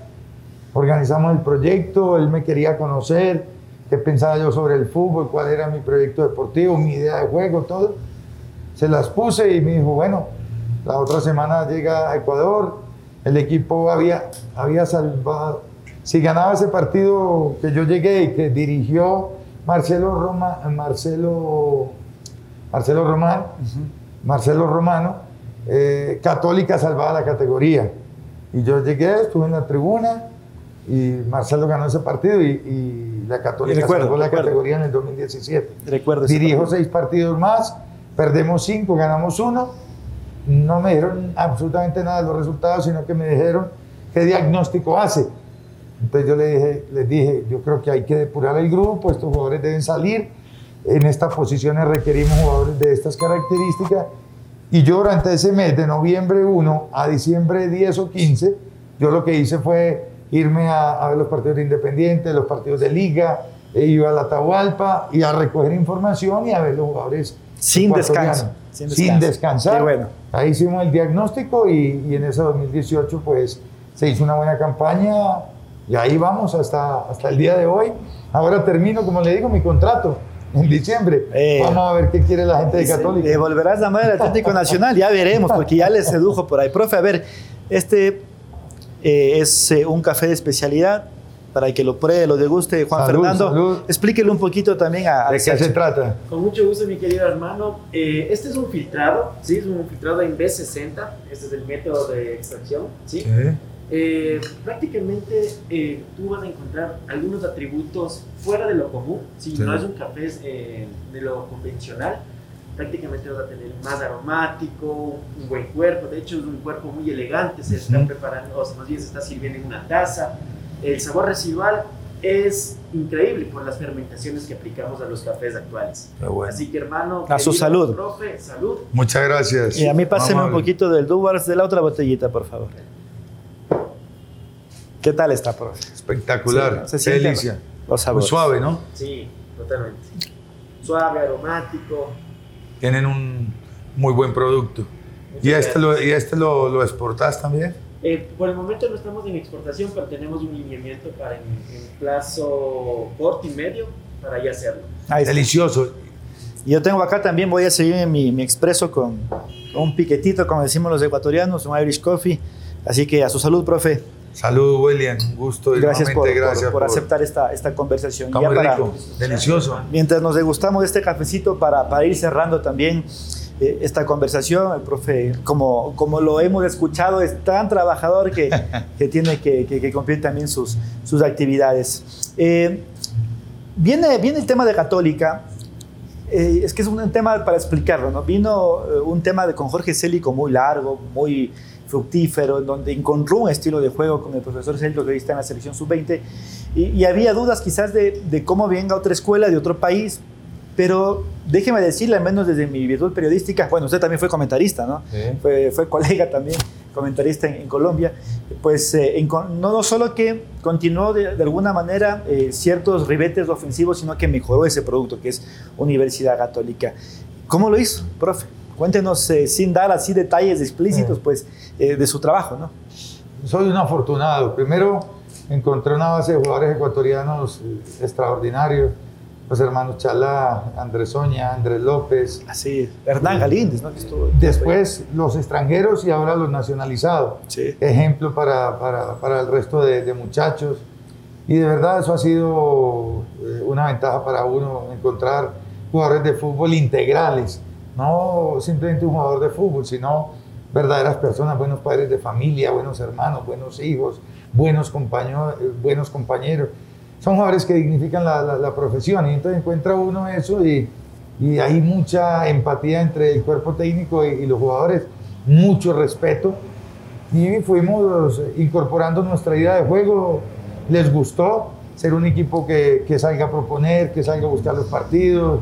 organizamos el proyecto, él me quería conocer, qué pensaba yo sobre el fútbol, cuál era mi proyecto deportivo, mi idea de juego, todo. Se las puse y me dijo, bueno, la otra semana llega a Ecuador, el equipo había, había salvado, si ganaba ese partido que yo llegué y que dirigió Marcelo, Roma, Marcelo, Marcelo Román, Marcelo Romano, eh, Católica salvaba la categoría. Y yo llegué, estuve en la tribuna y Marcelo ganó ese partido y, y la Católica Recuerdo, salvó la recuerdo. categoría en el 2017. Recuerdo Dirijo seis partidos más, perdemos cinco, ganamos uno. No me dijeron absolutamente nada de los resultados, sino que me dijeron qué diagnóstico hace. Entonces yo le dije, les dije, yo creo que hay que depurar el grupo, estos jugadores deben salir, en estas posiciones requerimos jugadores de estas características. Y yo durante ese mes de noviembre 1 a diciembre 10 o 15, yo lo que hice fue irme a, a ver los partidos de Independiente, los partidos de Liga, e iba a la Tahualpa y a recoger información y a ver los jugadores. Sin descanso, sin Sin, descanso. descansar. Qué bueno. Ahí hicimos el diagnóstico y, y en ese 2018 pues se hizo una buena campaña y ahí vamos hasta, hasta el día de hoy. Ahora termino, como le digo, mi contrato en diciembre. Eh. Vamos a ver qué quiere la gente de Católica. Le volverás la madre del Atlético Nacional, ya veremos, porque ya le sedujo por ahí. Profe, a ver, este eh, es eh, un café de especialidad para que lo pruebe, lo deguste. Juan Salud, Fernando, salud. explíquele un poquito también a, a ¿De qué se trata? Con mucho gusto, mi querido hermano. Eh, este es un filtrado, ¿sí? Es un filtrado en B60. Este es el método de extracción, ¿sí? Eh, prácticamente eh, tú vas a encontrar algunos atributos fuera de lo común. Si Sí. no es un café eh, de lo convencional, prácticamente vas a tener más aromático, un buen cuerpo. De hecho, es un cuerpo muy elegante. Se está preparando, o sea, más bien se está sirviendo en una taza. El sabor residual es increíble por las fermentaciones que aplicamos a los cafés actuales. Qué bueno. Así que hermano, A su salud. Profe, salud. Muchas gracias. Y a mí páseme un Amable. poquito del Dubars de la otra botellita, por favor. ¿Qué tal está, profe? Espectacular. Sí, se delicia. los Muy sabores. suave, ¿no? Sí, totalmente. Suave, aromático. Tienen un muy buen producto. ¿Y Muchas este, lo, y este lo, lo exportás también? Eh, por el momento no estamos en exportación, pero tenemos un lineamiento para en, en plazo corto y medio para ya hacerlo. Ahí está. Delicioso. Y Yo tengo acá también, voy a seguir mi, mi expreso con un piquetito, como decimos los ecuatorianos, un Irish Coffee. Así que a su salud, profe. Salud, William. Un gusto. y Gracias por, gracias por aceptar esta, esta conversación. Ya para- rico. Delicioso. Mientras nos degustamos este cafecito para, para ir cerrando también eh, esta conversación, el profe, como, como lo hemos escuchado, es tan trabajador que, que tiene que, que- que cumplir también sus, sus actividades. Eh, viene, viene el tema de Católica. eh, es que es un tema para explicarlo, ¿no? Vino un tema de, con Jorge Célico muy largo, muy fructífero, en donde encontró un estilo de juego con el profesor Célico que hoy está en la selección sub-20 y, y había dudas quizás de, de cómo venga otra escuela de otro país, pero déjeme decirle, al menos desde mi virtud periodística, bueno, usted también fue comentarista, ¿no? Sí. Fue, fue colega también, comentarista en, en Colombia, pues eh, en no, no solo que continuó de, de alguna manera eh, ciertos ribetes ofensivos, sino que mejoró ese producto que es Universidad Católica. ¿Cómo lo hizo, profe? Cuéntenos, eh, sin dar así detalles explícitos, Sí. pues, eh, de su trabajo, ¿no? Soy un afortunado. Primero, encontré una base de jugadores ecuatorianos eh, extraordinarios. Los hermanos Chalá, Andrés Oña, Andrés López. Así, Hernán Galíndez, ¿no? Que estuvo- Después, los extranjeros y ahora los nacionalizados. Sí. ejemplo para, para, para el resto de, de muchachos. Y de verdad eso ha sido eh, una ventaja para uno, encontrar jugadores de fútbol integrales, no simplemente un jugador de fútbol, sino verdaderas personas, buenos padres de familia, buenos hermanos, buenos hijos, buenos compañeros. buenos compañeros. Son jugadores que dignifican la, la- la profesión y entonces encuentra uno eso y, y hay mucha empatía entre el cuerpo técnico y, y los jugadores, mucho respeto y fuimos incorporando nuestra idea de juego. Les gustó ser un equipo que, que salga a proponer, que salga a buscar los partidos.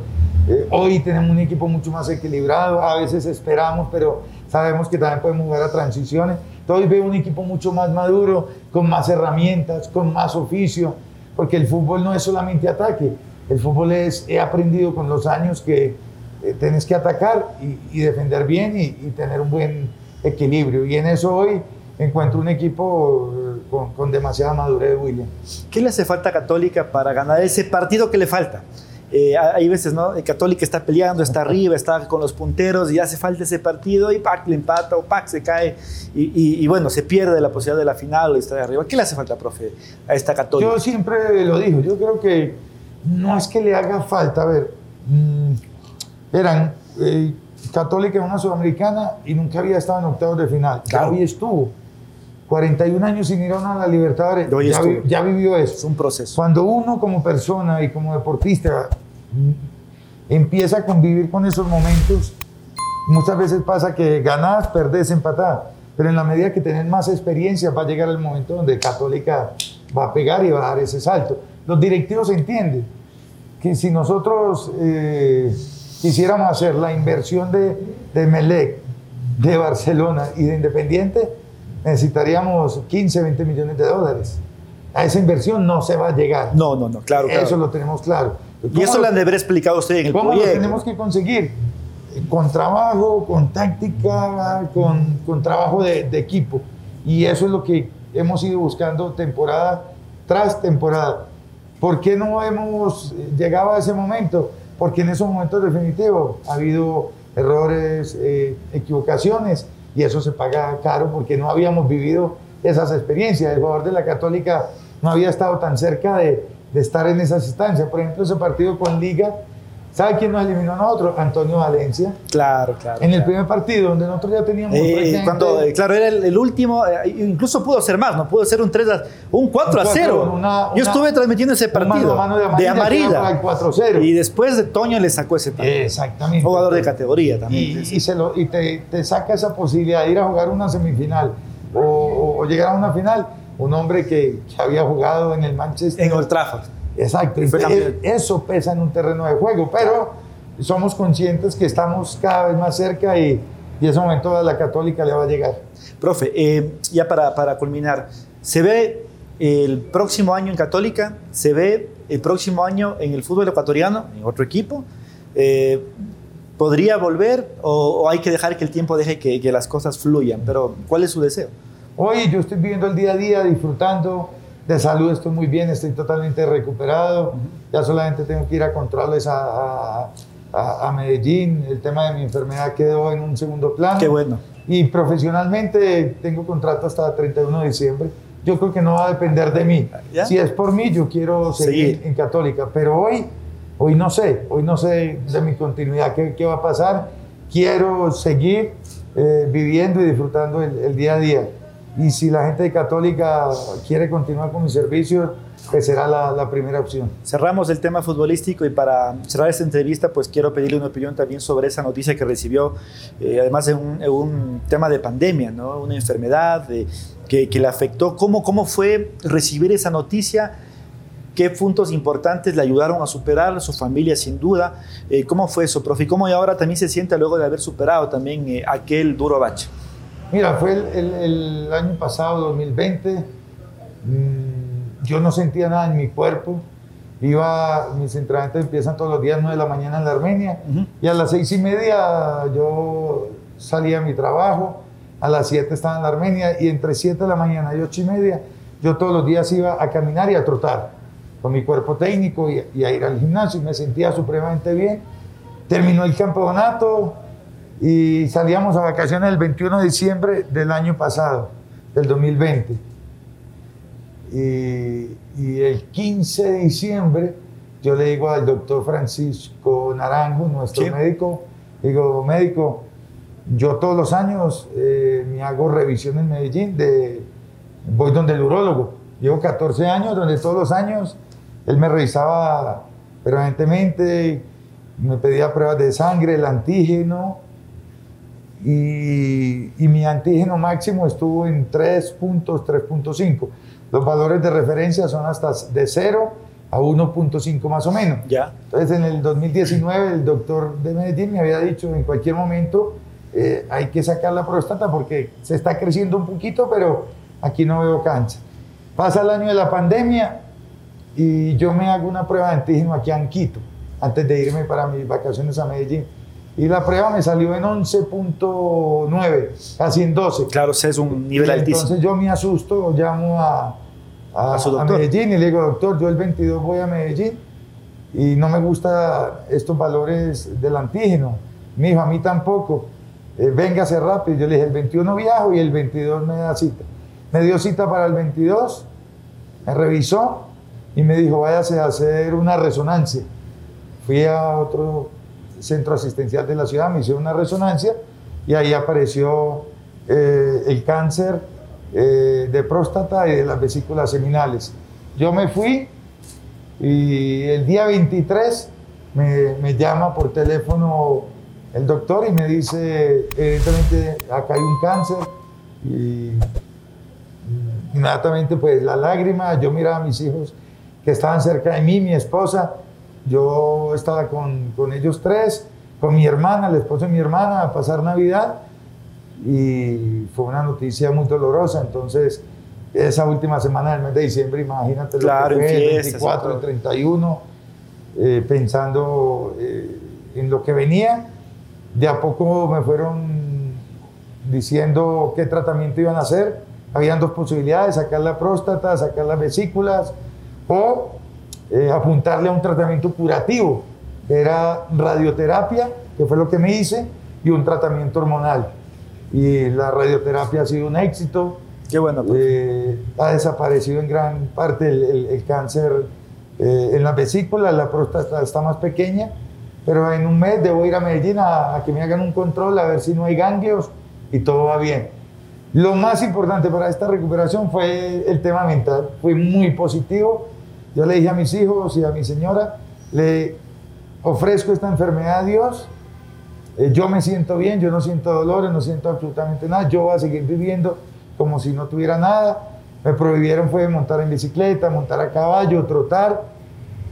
Eh, hoy tenemos un equipo mucho más equilibrado. A veces esperamos, pero sabemos que también podemos jugar a transiciones. Entonces veo un equipo mucho más maduro, con más herramientas, con más oficio, porque el fútbol no es solamente ataque. El fútbol es, he aprendido con los años que eh, tienes que atacar y, y defender bien y, y tener un buen equilibrio. Y en eso hoy encuentro un equipo eh, con, con demasiada madurez, William. ¿Qué le hace falta a Católica para ganar ese partido que le falta? Eh, hay veces, ¿no? El Católica está peleando, está arriba, está con los punteros y hace falta ese partido y ¡pac! le empata o ¡pac! se cae y, y- y bueno, se pierde la posibilidad de la final o de estar arriba. ¿Qué le hace falta, profe, a esta Católica? Yo siempre lo digo, yo creo que no es que le haga falta, a ver, mm, eran eh, Católica una sudamericana y nunca había estado en octavos de final. Claro. Ya hoy estuvo. 41 años sin ir a una Libertadores. Hoy ya, estuvo. vi- ya vivió eso. Es un proceso. Cuando uno como persona y como deportista empieza a convivir con esos momentos, muchas veces pasa que ganás, perdés, empatás. Pero en la medida que tenés más experiencia va a llegar el momento donde Católica va a pegar y va a dar ese salto. Los directivos entienden que si nosotros eh, quisiéramos hacer la inversión de, de Melec, de Barcelona y de Independiente, necesitaríamos 15, 20 millones de dólares. A esa inversión no se va a llegar. No, no, no, claro, claro. Eso lo tenemos claro. Y eso ¿Cómo lo lo- han de haber explicado usted en el ¿Cómo lo proyecto. tenemos que conseguir? Con trabajo, con táctica, con, con trabajo de, de equipo. Y eso es lo que hemos ido buscando temporada tras temporada. ¿Por qué no hemos llegado a ese momento? Porque en esos momentos definitivos ha habido errores, eh, equivocaciones, y eso se paga caro porque no habíamos vivido esas experiencias. El jugador de la Católica no había estado tan cerca de, de estar en esas instancias. Por ejemplo, ese partido con Liga, ¿sabe quién nos eliminó a nosotros? Antonio Valencia. Claro, claro. En el claro. primer partido, donde nosotros ya teníamos Eh, cuando, eh, claro, era el, el último, eh, incluso pudo ser más, ¿no? Pudo ser un 3 a, un 4 a Un 0. cuatro, una- Yo una- estuve transmitiendo ese partido. mano a mano de Amarilla, Amarilla. el 4-0. Y después de Toño le sacó ese partido. Exactamente. Jugador de categoría también. y, se lo- y te, te saca esa posibilidad de ir a jugar una semifinal o llegar a una final un hombre que, que había jugado en el Manchester. En Old Trafford. Exacto, eh, eso pesa en un terreno de juego, pero somos conscientes que estamos cada vez más cerca y, y ese momento a la católica le va a llegar. Profe, eh, ya para, para culminar, ¿se ve el próximo año en Católica? ¿Se ve el próximo año en el fútbol ecuatoriano, en otro equipo? Eh, ¿Podría volver o, o hay que dejar que el tiempo deje que, que las cosas fluyan? Pero, ¿cuál es su deseo? Hoy yo estoy viviendo el día a día, disfrutando de salud, estoy muy bien, estoy totalmente recuperado. Ya solamente tengo que ir a controles a, a- a- Medellín. El tema de mi enfermedad quedó en un segundo plano. Qué bueno. Y profesionalmente tengo contrato hasta el 31 de diciembre. Yo creo que no va a depender de mí. ¿Ya? Si es por mí, yo quiero seguir, Seguir. en Católica. Pero hoy, hoy no sé, hoy no sé de mi continuidad qué, qué va a pasar. Quiero seguir eh, viviendo y disfrutando el, el día a día. Y si la gente de Católica quiere continuar con mis servicios, pues será la, la primera opción. Cerramos el tema futbolístico y para cerrar esta entrevista, pues quiero pedirle una opinión también sobre esa noticia que recibió, eh, además de un, un tema de pandemia, ¿no? una enfermedad eh, que, que le afectó. ¿Cómo, ¿Cómo fue recibir esa noticia? ¿Qué puntos importantes le ayudaron a superar su familia, sin duda? Eh, ¿Cómo fue eso, profe? ¿Y cómo ahora también se siente luego de haber superado también eh, aquel duro bache? Mira, fue el, el- el año pasado, 2020. mm, yo no sentía nada en mi cuerpo. Iba, mis entrenamientos empiezan todos los días 9 de la mañana en la Armenia. Ujú. Y a las seis y media yo salía a mi trabajo. A las 7 estaba en la Armenia. Y entre 7 de la mañana y 8 y media, yo todos los días iba a caminar y a trotar con mi cuerpo técnico y, y a ir al gimnasio. Y me sentía supremamente bien. Terminó el campeonato y salíamos a vacaciones el 21 de diciembre del año pasado, del 2020. Y, y el 15 de diciembre yo le digo al doctor Francisco Naranjo, nuestro Sí. médico, digo, médico, yo todos los años eh, me hago revisión en Medellín, de, voy donde el urólogo. Llevo 14 años donde todos los años él me revisaba permanentemente, me pedía pruebas de sangre, el antígeno, y, y mi antígeno máximo estuvo en 3 puntos, 3.5. Los valores de referencia son hasta de 0 a 1.5 más o menos. ¿Ya? Entonces en el 2019 el doctor de Medellín me había dicho en cualquier momento eh, hay que sacar la próstata porque se está creciendo un poquito, pero aquí no veo cáncer. Pasa el año de la pandemia y yo me hago una prueba de antígeno aquí en Quito, antes de irme para mis vacaciones a Medellín. Y la prueba me salió en 11.9, casi en 12. Claro, ese es un nivel Y altísimo. Entonces yo me asusto, llamo a, a, A su a doctor. Medellín y le digo, doctor, yo el 22 voy a Medellín y no me gustan estos valores del antígeno. Mi hijo, a mí tampoco. Eh, véngase rápido. Yo le dije, el 21 viajo y el 22 me da cita. Me dio cita para el 22, me revisó y me dijo, váyase a hacer una resonancia. Fui a otro centro asistencial de la ciudad, me hicieron una resonancia y ahí apareció eh, el cáncer eh, de próstata y de las vesículas seminales. Yo me fui y el día 23 me, me llama por teléfono el doctor y me dice, evidentemente acá hay un cáncer y inmediatamente pues la lágrima, yo miraba a mis hijos que estaban cerca de mí, mi esposa, yo estaba con, con ellos tres, con mi hermana, la esposa de mi hermana, a pasar Navidad. Y fue una noticia muy dolorosa, entonces esa última semana del mes de diciembre, imagínate Claro, lo que fue, el fiestas y 24, todo. el 31, eh, pensando eh, en lo que venía, de a poco me fueron diciendo qué tratamiento iban a hacer, habían dos posibilidades, sacar la próstata, sacar las vesículas o eh, apuntarle a un tratamiento curativo, que era radioterapia, que fue lo que me hice, y un tratamiento hormonal. Y la radioterapia ha sido un éxito, Qué bueno, eh, ha desaparecido en gran parte el, el- el cáncer eh, en las vesículas, la próstata está más pequeña, pero en un mes debo ir a Medellín a, a que me hagan un control a ver si no hay ganglios y todo va bien. Lo más importante para esta recuperación fue el tema mental, fue muy positivo. Yo le dije a mis hijos y a mi señora, le ofrezco esta enfermedad a Dios, eh, yo me siento bien, yo no siento dolores, no siento absolutamente nada, yo voy a seguir viviendo como si no tuviera nada me prohibieron fue montar en bicicleta, montar a caballo, trotar,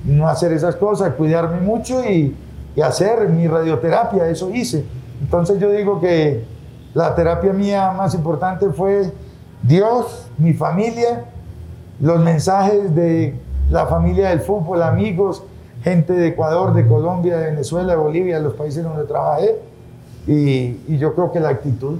no hacer esas cosas, cuidarme mucho y, y hacer mi radioterapia, eso hice. Entonces yo digo que la terapia mía más importante fue Dios, mi familia, los mensajes de la familia del fútbol, amigos, gente de Ecuador, de Colombia, de Venezuela, de Bolivia, los países donde trabajé. Y, y yo creo que la actitud.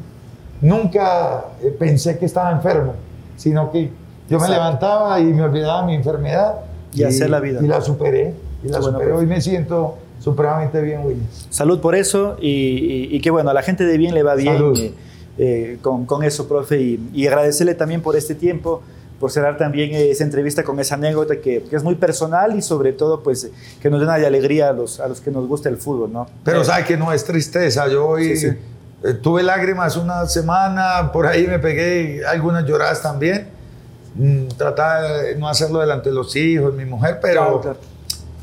Nunca eh, pensé que estaba enfermo, sino que yo me levantaba y me olvidaba mi enfermedad. Y hacer la vida. Y la superé. Y la bueno, superé. Hoy me siento supremamente bien, Willy. Salud por eso y, y- y que bueno, a la gente de bien le va bien eh, eh, con, con eso, profe, y, y agradecerle también por este tiempo, por cerrar también esa entrevista con esa anécdota que, que es muy personal y sobre todo pues que nos llena de alegría a los, a los que nos gusta el fútbol, ¿no? Pero Eh, sabe que no es tristeza. Yo hoy Sí, sí. eh, tuve lágrimas una semana, por ahí me pegué algunas lloradas también. Mm, Trataba de no hacerlo delante de los hijos, mi mujer, pero, claro, claro.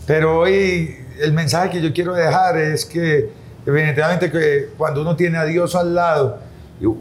pero hoy el mensaje que yo quiero dejar es que definitivamente que cuando uno tiene a Dios al lado,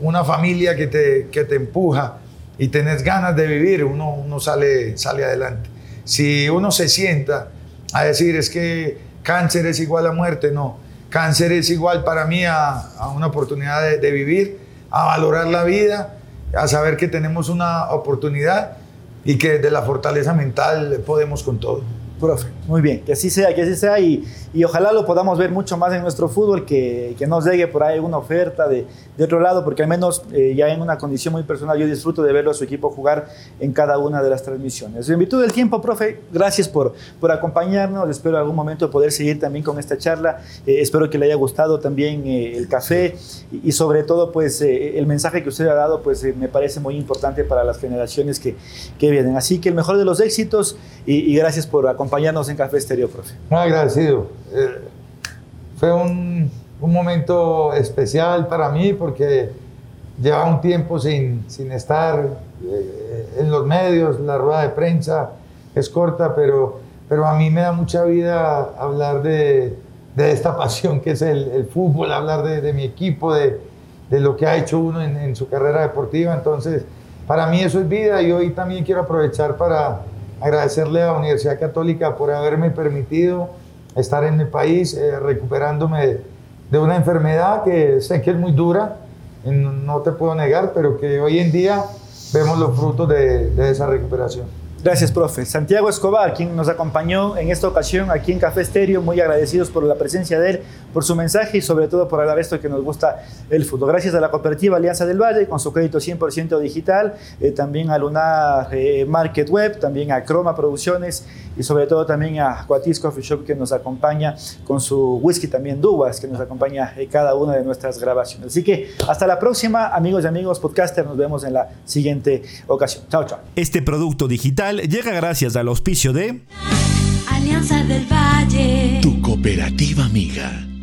una familia que te, que te empuja y tenés ganas de vivir, uno, uno sale, sale adelante. Si uno se sienta a decir es que cáncer es igual a muerte, no. Cáncer es igual para mí a, una oportunidad de, de vivir, a valorar la vida, a saber que tenemos una oportunidad y que desde la fortaleza mental podemos con todo. Profe, muy bien, que así sea, que así sea y, y ojalá lo podamos ver mucho más en nuestro fútbol, que, que nos llegue por ahí una oferta de, de otro lado, porque al menos eh, ya en una condición muy personal yo disfruto de verlo a su equipo jugar en cada una de las transmisiones. En virtud del tiempo, profe, gracias por, por acompañarnos, espero algún momento poder seguir también con esta charla, Eh, espero que le haya gustado también eh, el café y, y sobre todo pues eh, el mensaje que usted ha dado pues eh, me parece muy importante para las generaciones que, que vienen. Así que el mejor de los éxitos y, y gracias por acompañarnos en Café Estéreo, profe. Muy agradecido. Eh, fue un, un momento especial para mí porque llevaba un tiempo sin, sin estar eh, en los medios, la rueda de prensa es corta, pero, pero a mí me da mucha vida hablar de, de esta pasión que es el, el fútbol, hablar de, de mi equipo, de, de lo que ha hecho uno en, en su carrera deportiva. Entonces, para mí eso es vida y hoy también quiero aprovechar para agradecerle a la Universidad Católica por haberme permitido estar en mi país eh, recuperándome de una enfermedad que sé que es muy dura, no te puedo negar, pero que hoy en día vemos los frutos de esa recuperación. Gracias, profe. Santiago Escobar, quien nos acompañó en esta ocasión aquí en Café Estéreo, muy agradecidos por la presencia de él, por su mensaje y sobre todo por hablar esto que nos gusta el fútbol. Gracias a la cooperativa Alianza del Valle con su crédito 100% digital, eh, también a Lunar eh, Market Web, también a Croma Producciones y sobre todo también a Cuatis Coffee Shop que nos acompaña con su whisky también Dubas, que nos acompaña en cada una de nuestras grabaciones. Así que hasta la próxima, amigos y amigos podcaster, nos vemos en la siguiente ocasión. Chao, chao. Este producto digital llega gracias al auspicio de... Alianza del Valle. Tu cooperativa amiga.